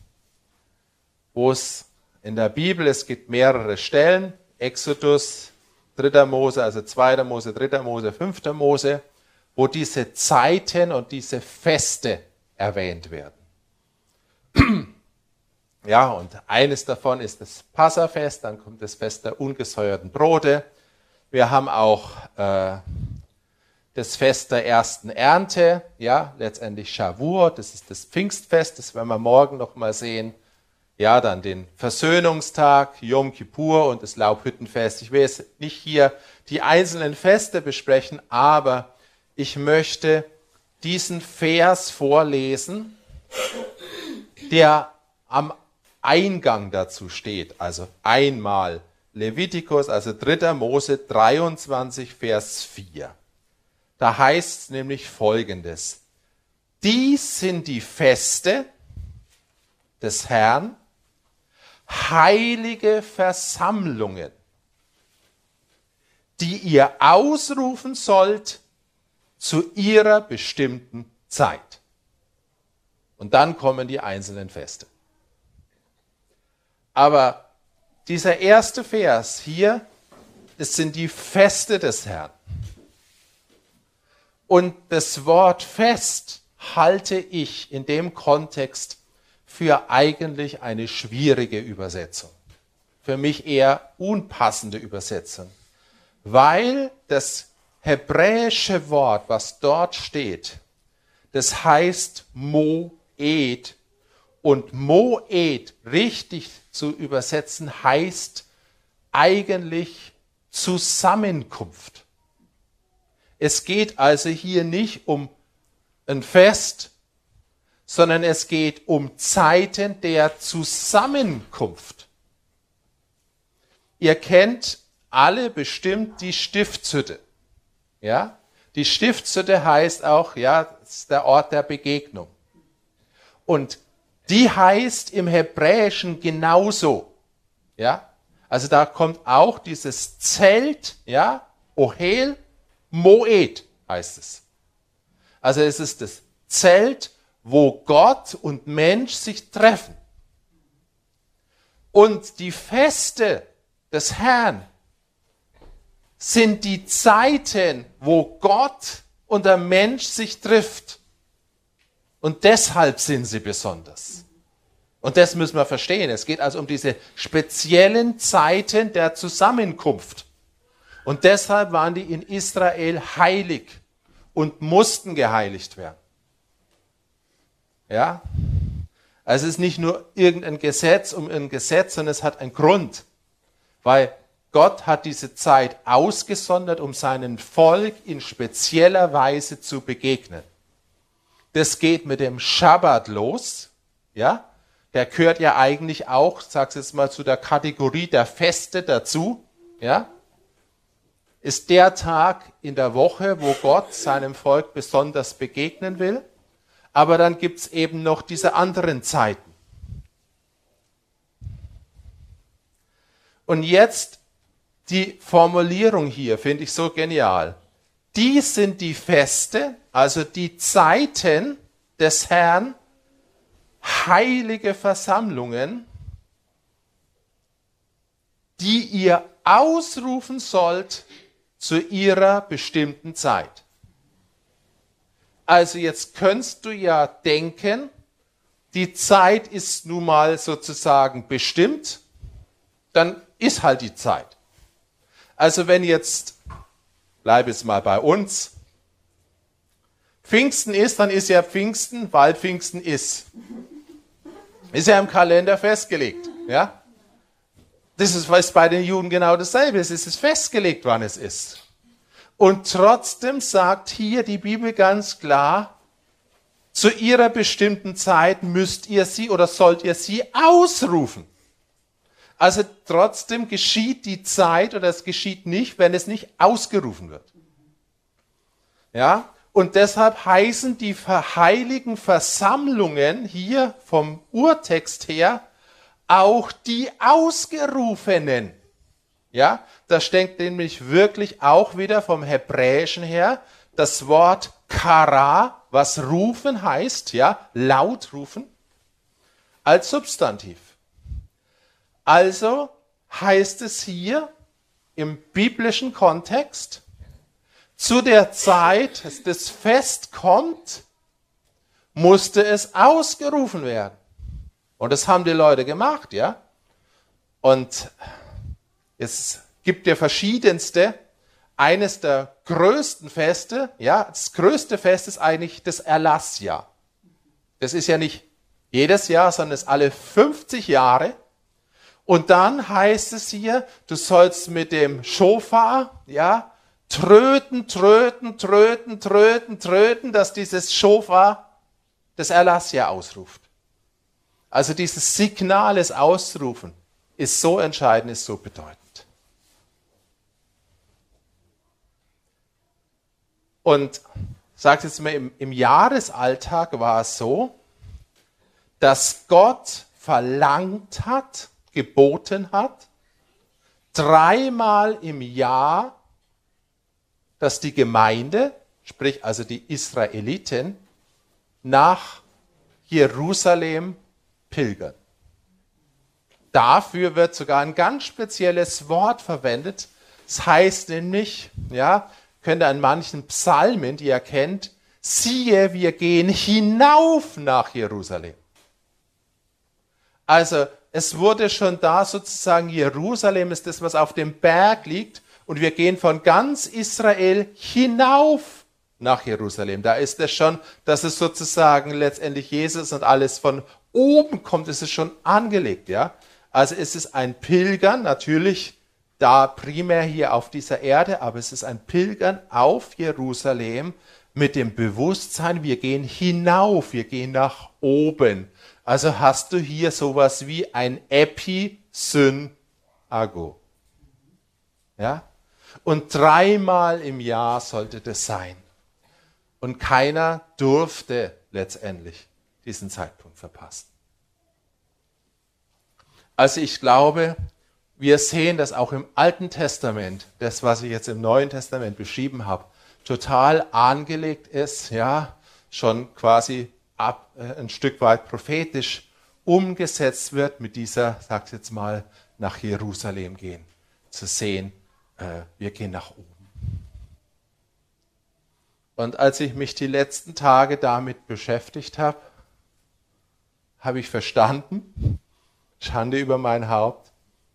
wo es in der Bibel, es gibt mehrere Stellen, Exodus, 3. Mose, also 2. Mose, 3. Mose, 5. Mose, wo diese Zeiten und diese Feste erwähnt werden. Ja, und eines davon ist das Passafest, dann kommt das Fest der ungesäuerten Brote. Wir haben auch äh, das Fest der ersten Ernte, ja, letztendlich Shavuot, das ist das Pfingstfest, das werden wir morgen noch mal sehen. Ja, dann den Versöhnungstag, Yom Kippur und das Laubhüttenfest. Ich will jetzt nicht hier die einzelnen Feste besprechen, aber ich möchte diesen Vers vorlesen, der am Eingang dazu steht, also einmal Levitikus, also 3. Mose 23, Vers 4. Da heißt es nämlich folgendes. Dies sind die Feste des Herrn, heilige Versammlungen, die ihr ausrufen sollt zu ihrer bestimmten Zeit. Und dann kommen die einzelnen Feste. Aber dieser erste Vers hier, es sind die Feste des Herrn. Und das Wort Fest halte ich in dem Kontext für eigentlich eine schwierige Übersetzung. Für mich eher unpassende Übersetzung. Weil das hebräische Wort, was dort steht, das heißt Moed. Und Moed richtig zu übersetzen heißt eigentlich Zusammenkunft. Es geht also hier nicht um ein Fest, sondern es geht um Zeiten der Zusammenkunft. Ihr kennt alle bestimmt die Stiftshütte. Ja? Die Stiftshütte heißt auch, ja, ist der Ort der Begegnung. Und die heißt im Hebräischen genauso. Ja? Also da kommt auch dieses Zelt, ja, Ohel, Moed heißt es. Also es ist das Zelt, wo Gott und Mensch sich treffen. Und die Feste des Herrn sind die Zeiten, wo Gott und der Mensch sich trifft. Und deshalb sind sie besonders. Und das müssen wir verstehen. Es geht also um diese speziellen Zeiten der Zusammenkunft. Und deshalb waren die in Israel heilig und mussten geheiligt werden. Ja? Also es ist nicht nur irgendein Gesetz um ein Gesetz, sondern es hat einen Grund. Weil Gott hat diese Zeit ausgesondert, um seinem Volk in spezieller Weise zu begegnen. Das geht mit dem Schabbat los, ja? Der gehört ja eigentlich auch, sag's jetzt mal, zu der Kategorie der Feste dazu, ja? Ist der Tag in der Woche, wo Gott seinem Volk besonders begegnen will. Aber dann gibt's eben noch diese anderen Zeiten. Und jetzt die Formulierung hier finde ich so genial. Dies sind die Feste, also die Zeiten des Herrn, heilige Versammlungen, die ihr ausrufen sollt zu ihrer bestimmten Zeit. Also jetzt könntest du ja denken, die Zeit ist nun mal sozusagen bestimmt, dann ist halt die Zeit. Also wenn jetzt, bleibe jetzt mal bei uns, Pfingsten ist, dann ist ja Pfingsten, weil Pfingsten ist. Ist ja im Kalender festgelegt. Ja? Das ist bei den Juden genau dasselbe. Es ist festgelegt, wann es ist. Und trotzdem sagt hier die Bibel ganz klar, zu ihrer bestimmten Zeit müsst ihr sie oder sollt ihr sie ausrufen. Also trotzdem geschieht die Zeit oder es geschieht nicht, wenn es nicht ausgerufen wird. Ja? Und deshalb heißen die heiligen Versammlungen hier vom Urtext her auch die Ausgerufenen. Ja, da steckt nämlich wirklich auch wieder vom Hebräischen her das Wort kara, was rufen heißt, ja, laut rufen, als Substantiv. Also heißt es hier im biblischen Kontext, zu der Zeit, dass das Fest kommt, musste es ausgerufen werden. Und das haben die Leute gemacht, ja. Und es gibt ja verschiedenste. Eines der größten Feste, ja, das größte Fest ist eigentlich das Erlassjahr. Das ist ja nicht jedes Jahr, sondern es ist alle 50 Jahre. Und dann heißt es hier, du sollst mit dem Schofar, ja, tröten, tröten, tröten, tröten, tröten, dass dieses Schofar das Erlassjahr ausruft. Also dieses Signal des Ausrufen ist so entscheidend, ist so bedeutend. Und sagt jetzt mal, im, im Jahresalltag war es so, dass Gott verlangt hat, geboten hat, dreimal im Jahr dass die Gemeinde, sprich also die Israeliten, nach Jerusalem pilgern. Dafür wird sogar ein ganz spezielles Wort verwendet. Das heißt nämlich, ja, könnt ihr an manchen Psalmen, die ihr kennt, siehe, wir gehen hinauf nach Jerusalem. Also es wurde schon da sozusagen, Jerusalem ist das, was auf dem Berg liegt und wir gehen von ganz Israel hinauf nach Jerusalem. Da ist es schon, dass es sozusagen letztendlich Jesus und alles von oben kommt, ist es schon angelegt, ja. Also es ist ein Pilgern, natürlich da primär hier auf dieser Erde, aber es ist ein Pilgern auf Jerusalem mit dem Bewusstsein, wir gehen hinauf, wir gehen nach oben. Also hast du hier sowas wie ein Episynago. Ja? Und dreimal im Jahr sollte das sein. Und keiner durfte letztendlich diesen Zeitpunkt verpassen. Also ich glaube, wir sehen das auch im Alten Testament, das, was ich jetzt im Neuen Testament beschrieben habe, total angelegt ist, ja, schon quasi ab, äh, ein Stück weit prophetisch umgesetzt wird mit dieser, sagt jetzt mal, nach Jerusalem gehen, zu sehen, äh, wir gehen nach oben. Und als ich mich die letzten Tage damit beschäftigt habe, habe ich verstanden, Schande über mein Haupt,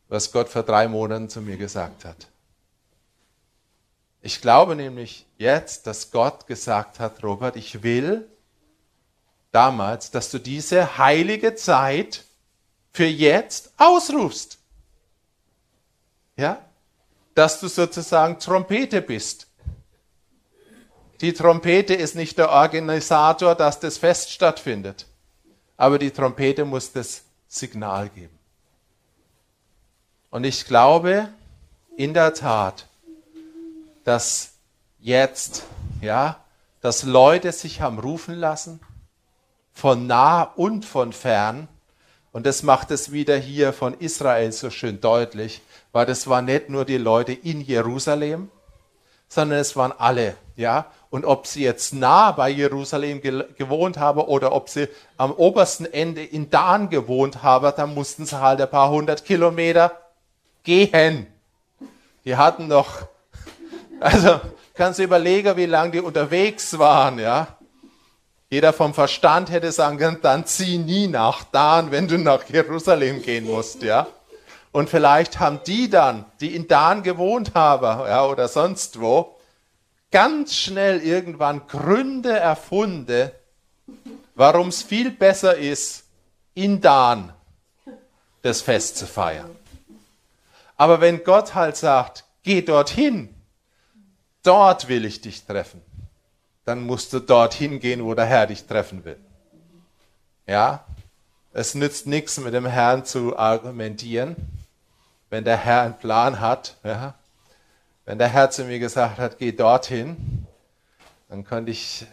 was Gott vor drei Monaten zu mir gesagt hat. Ich glaube nämlich jetzt, dass Gott gesagt hat, Robert, ich will damals, dass du diese heilige Zeit für jetzt ausrufst. Ja? Dass du sozusagen Trompete bist. Die Trompete ist nicht der Organisator, dass das Fest stattfindet, aber die Trompete muss das Signal geben. Und ich glaube in der Tat, dass jetzt, ja, dass Leute sich haben rufen lassen, von nah und von fern, und das macht es wieder hier von Israel so schön deutlich, weil das waren nicht nur die Leute in Jerusalem, sondern es waren alle, ja. Und ob sie jetzt nah bei Jerusalem gewohnt haben oder ob sie am obersten Ende in Dan gewohnt haben, dann mussten sie halt ein paar hundert Kilometer gehen. Die hatten noch, also kannst du überlegen, wie lange die unterwegs waren, ja. Jeder vom Verstand hätte sagen können, dann zieh nie nach Dan, wenn du nach Jerusalem gehen musst, ja. Und vielleicht haben die dann, die in Dan gewohnt haben, ja, oder sonst wo, ganz schnell irgendwann Gründe erfunden, warum es viel besser ist, in Dan das Fest zu feiern. Aber wenn Gott halt sagt, geh dorthin, dort will ich dich treffen, dann musst du dorthin gehen, wo der Herr dich treffen will. Ja, es nützt nichts, mit dem Herrn zu argumentieren wenn der Herr einen Plan hat, ja, wenn der Herr zu mir gesagt hat, geh dorthin, Dann könnte ich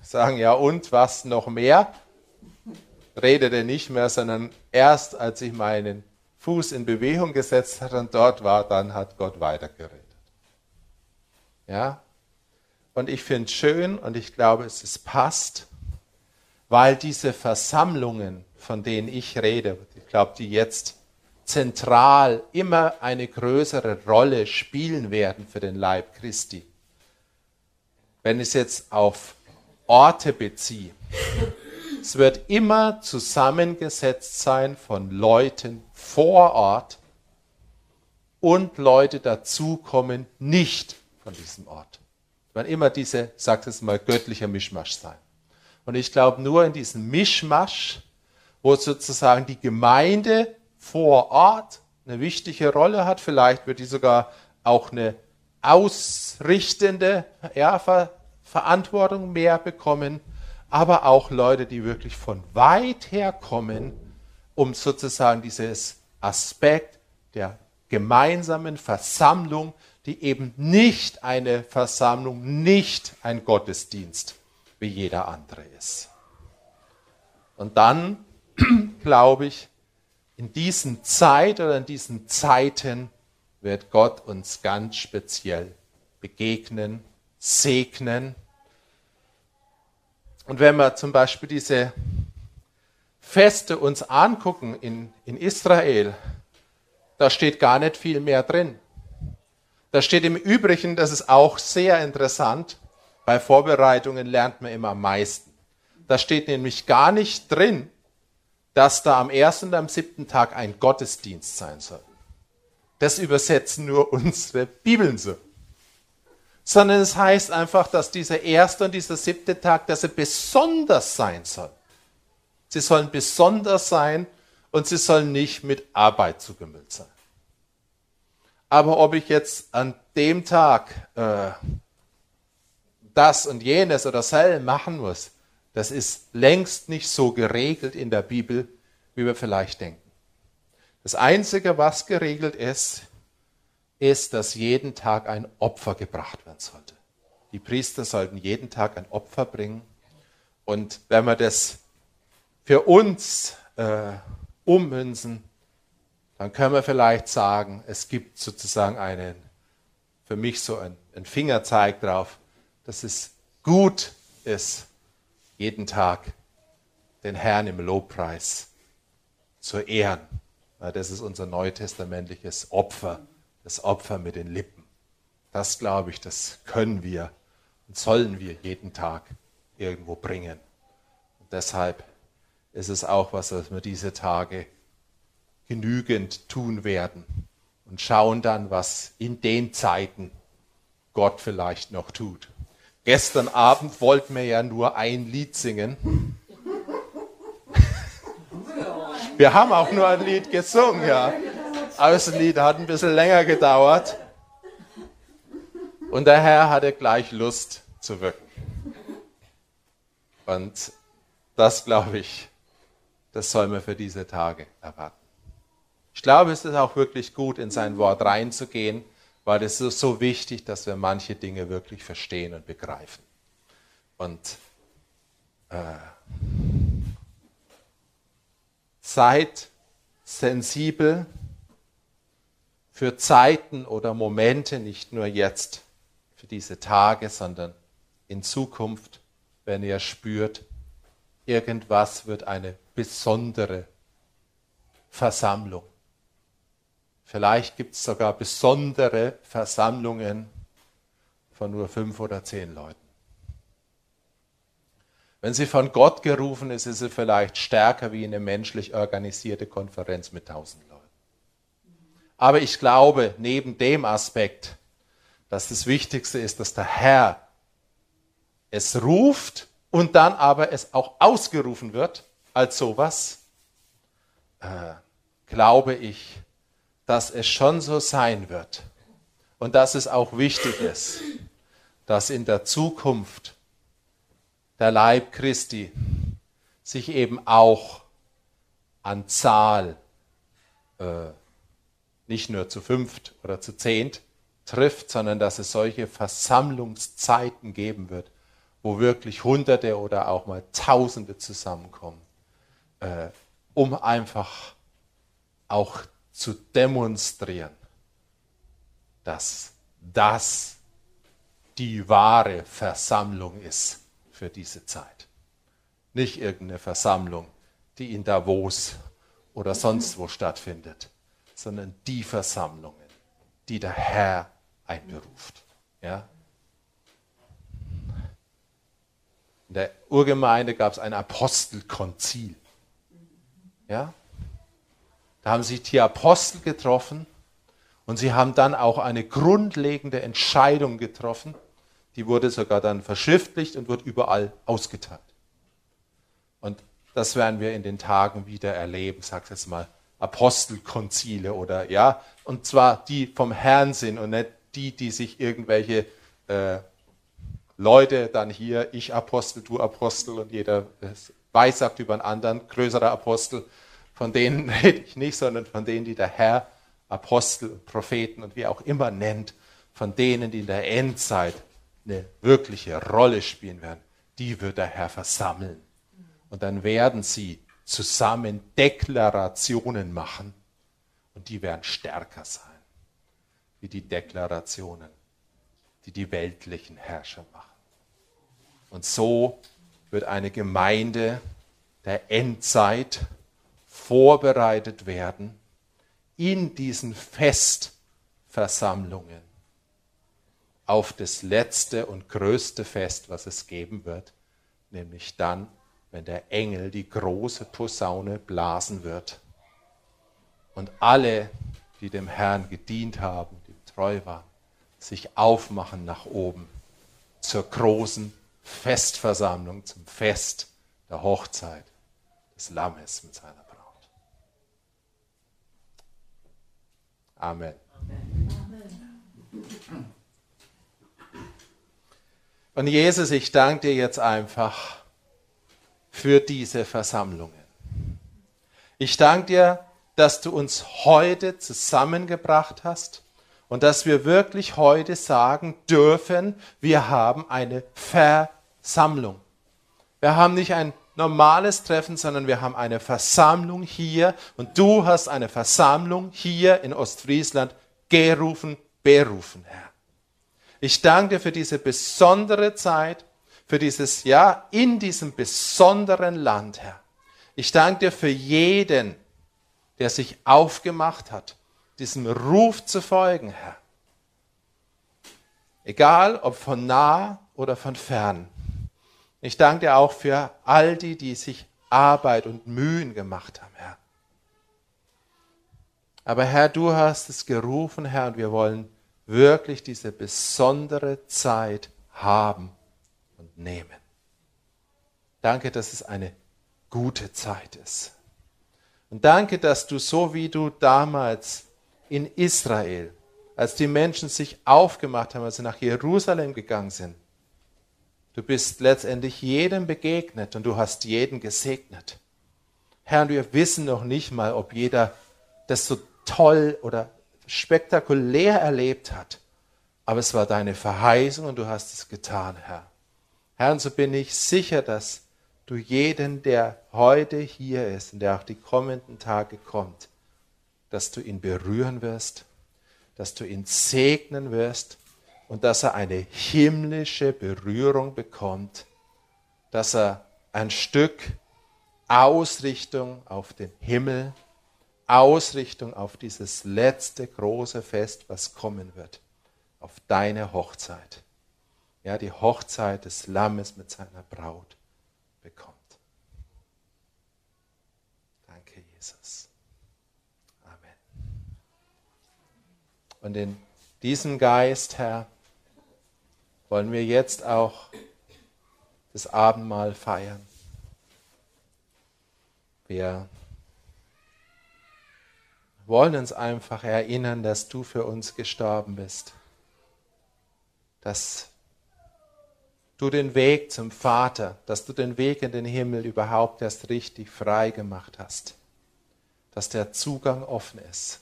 sagen, ja und was noch mehr? Redete nicht mehr, sondern erst als ich meinen Fuß in Bewegung gesetzt hat und dort war, dann hat Gott weitergeredet. Ja? Und ich finde es schön und ich glaube, es ist passt, weil diese Versammlungen, von denen ich rede, ich glaube, die jetzt zentral immer eine größere Rolle spielen werden für den Leib Christi. Wenn ich es jetzt auf Orte beziehe, es wird immer zusammengesetzt sein von Leuten vor Ort und Leute dazukommen nicht von diesem Ort. Es wird immer diese, sagt es mal, göttlicher Mischmasch sein. Und ich glaube, nur in diesem Mischmasch, wo sozusagen die Gemeinde vor Ort eine wichtige Rolle hat, vielleicht wird die sogar auch eine ausrichtende ja, Ver Verantwortung mehr bekommen, aber auch Leute, die wirklich von weit her kommen, um sozusagen dieses Aspekt der gemeinsamen Versammlung, die eben nicht eine Versammlung, nicht ein Gottesdienst wie jeder andere ist. Und dann, glaube ich, in diesen Zeit oder in diesen Zeiten wird Gott uns ganz speziell begegnen, segnen. Und wenn wir zum Beispiel diese Feste uns angucken in, in Israel, da steht gar nicht viel mehr drin. Da steht im Übrigen, das ist auch sehr interessant, bei Vorbereitungen lernt man immer am meisten. Da steht nämlich gar nicht drin, dass da am ersten und am siebten Tag ein Gottesdienst sein soll. Das übersetzen nur unsere Bibeln so. Sondern es heißt einfach, dass dieser erste und dieser siebte Tag, dass er besonders sein soll. Sie sollen besonders sein und sie sollen nicht mit Arbeit zugemüllt sein. Aber ob ich jetzt an dem Tag äh, das und jenes oder selben machen muss, das ist längst nicht so geregelt in der Bibel, wie wir vielleicht denken. Das Einzige, was geregelt ist, ist, dass jeden Tag ein Opfer gebracht werden sollte. Die Priester sollten jeden Tag ein Opfer bringen. Und wenn wir das für uns äh, ummünzen, dann können wir vielleicht sagen, es gibt sozusagen einen, für mich so ein, ein Fingerzeig drauf, dass es gut ist, jeden Tag den Herrn im Lobpreis zu ehren. Das ist unser neutestamentliches Opfer, das Opfer mit den Lippen. Das glaube ich, das können wir und sollen wir jeden Tag irgendwo bringen. Und deshalb ist es auch was, was wir diese Tage genügend tun werden und schauen dann, was in den Zeiten Gott vielleicht noch tut. Gestern Abend wollten wir ja nur ein Lied singen. Wir haben auch nur ein Lied gesungen, ja. Aber das Lied hat ein bisschen länger gedauert. Und der Herr hatte gleich Lust zu wirken. Und das, glaube ich, das soll man für diese Tage erwarten. Ich glaube, es ist auch wirklich gut, in sein Wort reinzugehen weil es ist so wichtig, dass wir manche Dinge wirklich verstehen und begreifen. Und äh, seid sensibel für Zeiten oder Momente, nicht nur jetzt für diese Tage, sondern in Zukunft, wenn ihr spürt, irgendwas wird eine besondere Versammlung. Vielleicht gibt es sogar besondere Versammlungen von nur fünf oder zehn Leuten. Wenn sie von Gott gerufen ist, ist sie vielleicht stärker wie eine menschlich organisierte Konferenz mit tausend Leuten. Aber ich glaube, neben dem Aspekt, dass das Wichtigste ist, dass der Herr es ruft und dann aber es auch ausgerufen wird als sowas, äh, glaube ich, dass es schon so sein wird und dass es auch wichtig ist, dass in der Zukunft der Leib Christi sich eben auch an Zahl äh, nicht nur zu fünft oder zu zehnt trifft, sondern dass es solche Versammlungszeiten geben wird, wo wirklich Hunderte oder auch mal Tausende zusammenkommen, äh, um einfach auch zu demonstrieren, dass das die wahre Versammlung ist für diese Zeit. Nicht irgendeine Versammlung, die in Davos oder sonst wo stattfindet, sondern die Versammlungen, die der Herr einberuft. Ja? In der Urgemeinde gab es ein Apostelkonzil. Ja? Da haben sich die Apostel getroffen und sie haben dann auch eine grundlegende Entscheidung getroffen. Die wurde sogar dann verschriftlicht und wird überall ausgeteilt. Und das werden wir in den Tagen wieder erleben, sag jetzt mal, Apostelkonzile oder ja, und zwar die vom Herrn sind und nicht die, die sich irgendwelche äh, Leute dann hier, ich Apostel, du Apostel und jeder weissagt über einen anderen, größerer Apostel, von denen rede ich nicht, sondern von denen, die der Herr Apostel, Propheten und wie auch immer nennt, von denen, die in der Endzeit eine wirkliche Rolle spielen werden, die wird der Herr versammeln. Und dann werden sie zusammen Deklarationen machen und die werden stärker sein, wie die Deklarationen, die die weltlichen Herrscher machen. Und so wird eine Gemeinde der Endzeit vorbereitet werden in diesen Festversammlungen auf das letzte und größte Fest, was es geben wird, nämlich dann, wenn der Engel die große Posaune blasen wird und alle, die dem Herrn gedient haben, die treu waren, sich aufmachen nach oben zur großen Festversammlung, zum Fest der Hochzeit des Lammes mit seiner Braut. Amen. Und Jesus, ich danke dir jetzt einfach für diese Versammlungen. Ich danke dir, dass du uns heute zusammengebracht hast und dass wir wirklich heute sagen dürfen, wir haben eine Versammlung. Wir haben nicht ein normales Treffen, sondern wir haben eine Versammlung hier und du hast eine Versammlung hier in Ostfriesland gerufen, berufen, Herr. Ich danke dir für diese besondere Zeit, für dieses Jahr in diesem besonderen Land, Herr. Ich danke dir für jeden, der sich aufgemacht hat, diesem Ruf zu folgen, Herr. Egal ob von nah oder von fern. Ich danke dir auch für all die, die sich Arbeit und Mühen gemacht haben, Herr. Aber Herr, du hast es gerufen, Herr, und wir wollen wirklich diese besondere Zeit haben und nehmen. Danke, dass es eine gute Zeit ist. Und danke, dass du so wie du damals in Israel, als die Menschen sich aufgemacht haben, als sie nach Jerusalem gegangen sind, Du bist letztendlich jedem begegnet und du hast jeden gesegnet. Herr, wir wissen noch nicht mal, ob jeder das so toll oder spektakulär erlebt hat. Aber es war deine Verheißung und du hast es getan, Herr. Herr, so bin ich sicher, dass du jeden, der heute hier ist und der auch die kommenden Tage kommt, dass du ihn berühren wirst, dass du ihn segnen wirst und dass er eine himmlische Berührung bekommt, dass er ein Stück Ausrichtung auf den Himmel, Ausrichtung auf dieses letzte große Fest, was kommen wird, auf deine Hochzeit. Ja, die Hochzeit des Lammes mit seiner Braut bekommt. Danke, Jesus. Amen. Und in diesem Geist, Herr, wollen wir jetzt auch das Abendmahl feiern. Wir wollen uns einfach erinnern, dass du für uns gestorben bist, dass du den Weg zum Vater, dass du den Weg in den Himmel überhaupt erst richtig frei gemacht hast, dass der Zugang offen ist.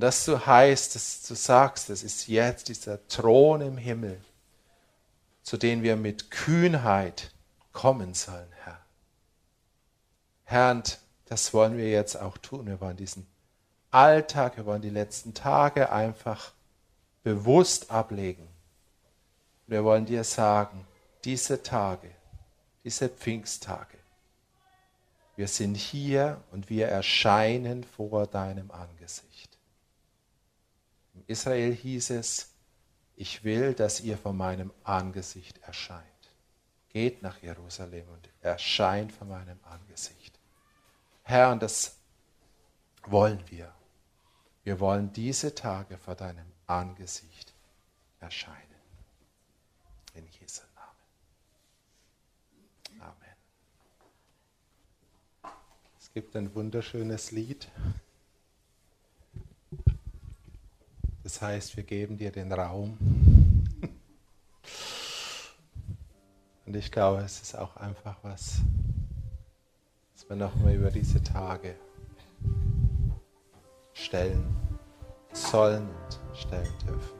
Und das so heißt, dass du sagst, es ist jetzt dieser Thron im Himmel, zu denen wir mit Kühnheit kommen sollen, Herr. Herr, und das wollen wir jetzt auch tun. Wir wollen diesen Alltag, wir wollen die letzten Tage einfach bewusst ablegen. Wir wollen dir sagen, diese Tage, diese Pfingsttage, wir sind hier und wir erscheinen vor deinem Angesicht. Israel hieß es, ich will, dass ihr vor meinem Angesicht erscheint. Geht nach Jerusalem und erscheint vor meinem Angesicht. Herr, und das wollen wir. Wir wollen diese Tage vor deinem Angesicht erscheinen. In Jesu Namen. Amen. Es gibt ein wunderschönes Lied. Heißt, wir geben dir den Raum. Und ich glaube, es ist auch einfach was, was wir nochmal über diese Tage stellen sollen und stellen dürfen.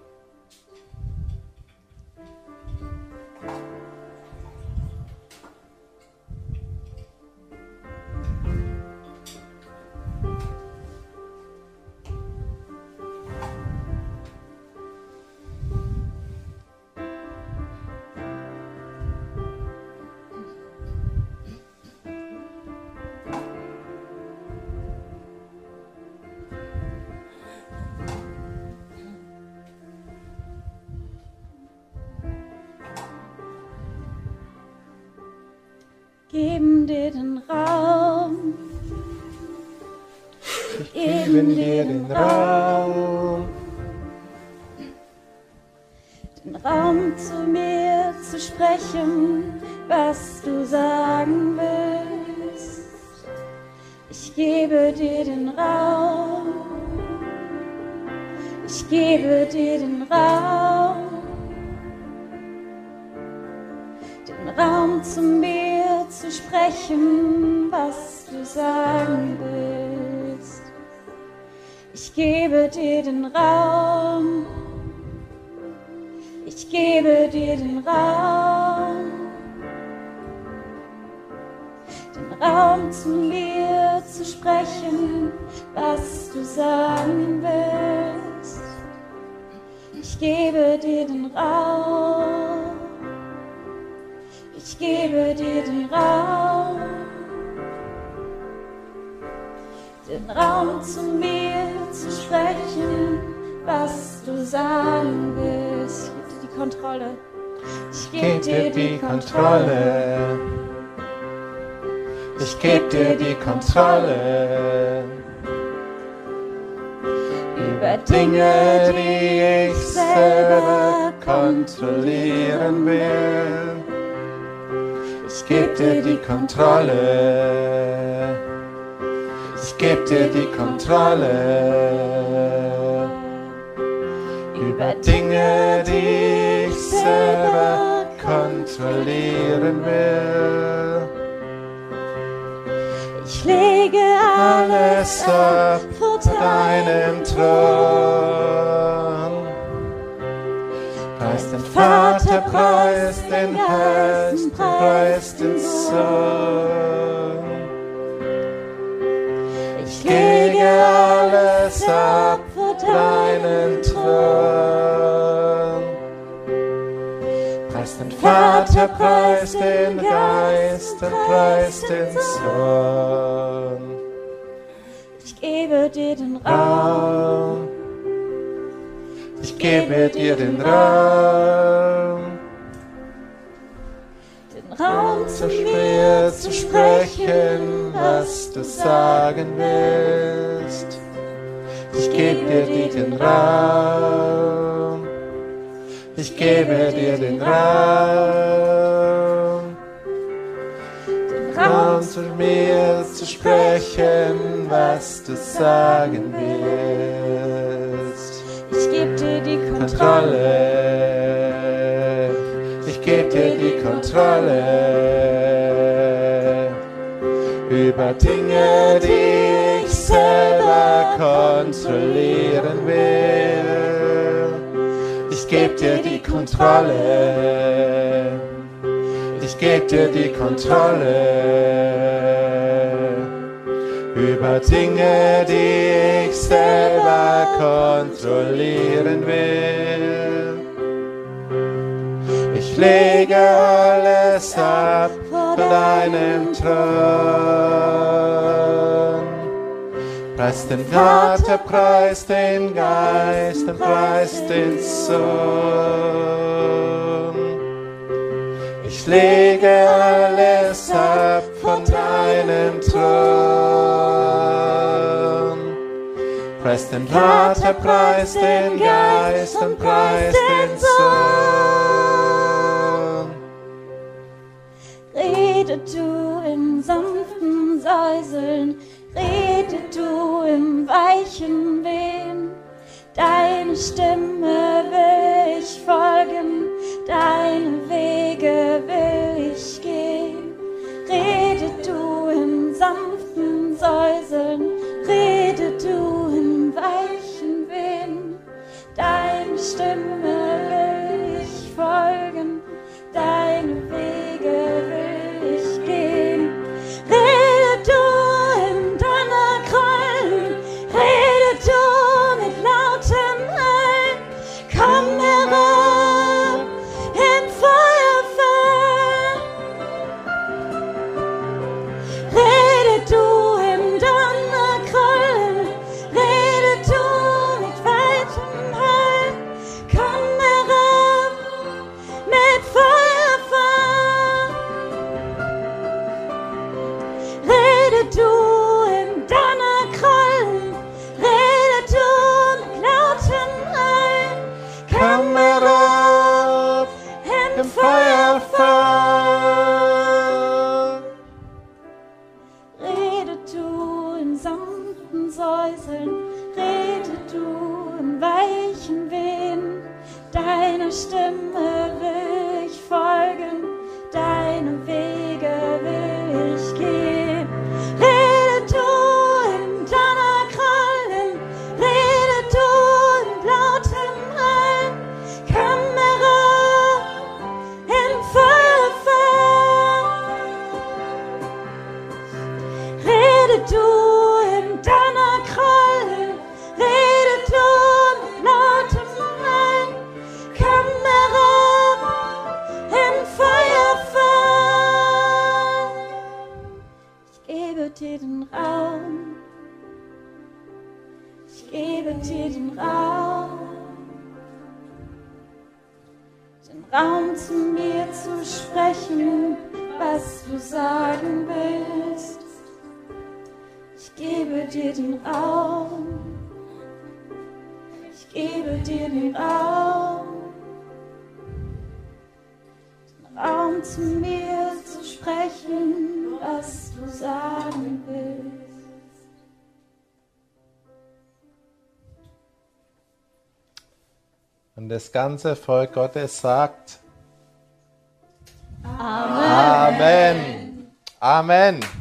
Dir die Kontrolle über Dinge, die ich selber kontrollieren will. Ich lege Alles ab vor deinem Thron. Preis den Vater, preis den Herrn, preis den Sohn. Deinen Thron. Preis den Vater, preis den Geist, preis den Sohn. Ich gebe dir den Raum. Ich gebe dir den Raum, Den Raum zu mir zu sprechen, was du sagen willst. Ich gebe dir den Raum, ich gebe dir den Raum, Den Raum zu mir zu sprechen, was du sagen willst. Ich gebe dir die Kontrolle. Ich gebe dir die Kontrolle über Dinge, die selber kontrollieren will. Ich geb dir die Kontrolle. Ich geb dir die Kontrolle über Dinge, die ich selber kontrollieren will. Ich lege alles ab von deinem Thron. Preis den Vater, preis den Geist und preis den Sohn. Ich lege alles ab von deinem Thron. Preis den Vater, preis den Geist und preis den Sohn. Rede du in sanften Säuseln, rede du im weichen Wehen. Deine Stimme will ich folgen, deine Wege will ich gehen. Rede du im sanften Säuseln, rede du im weichen Wehen. Deine Stimme das ganze Volk Gottes sagt Amen. Amen. Amen.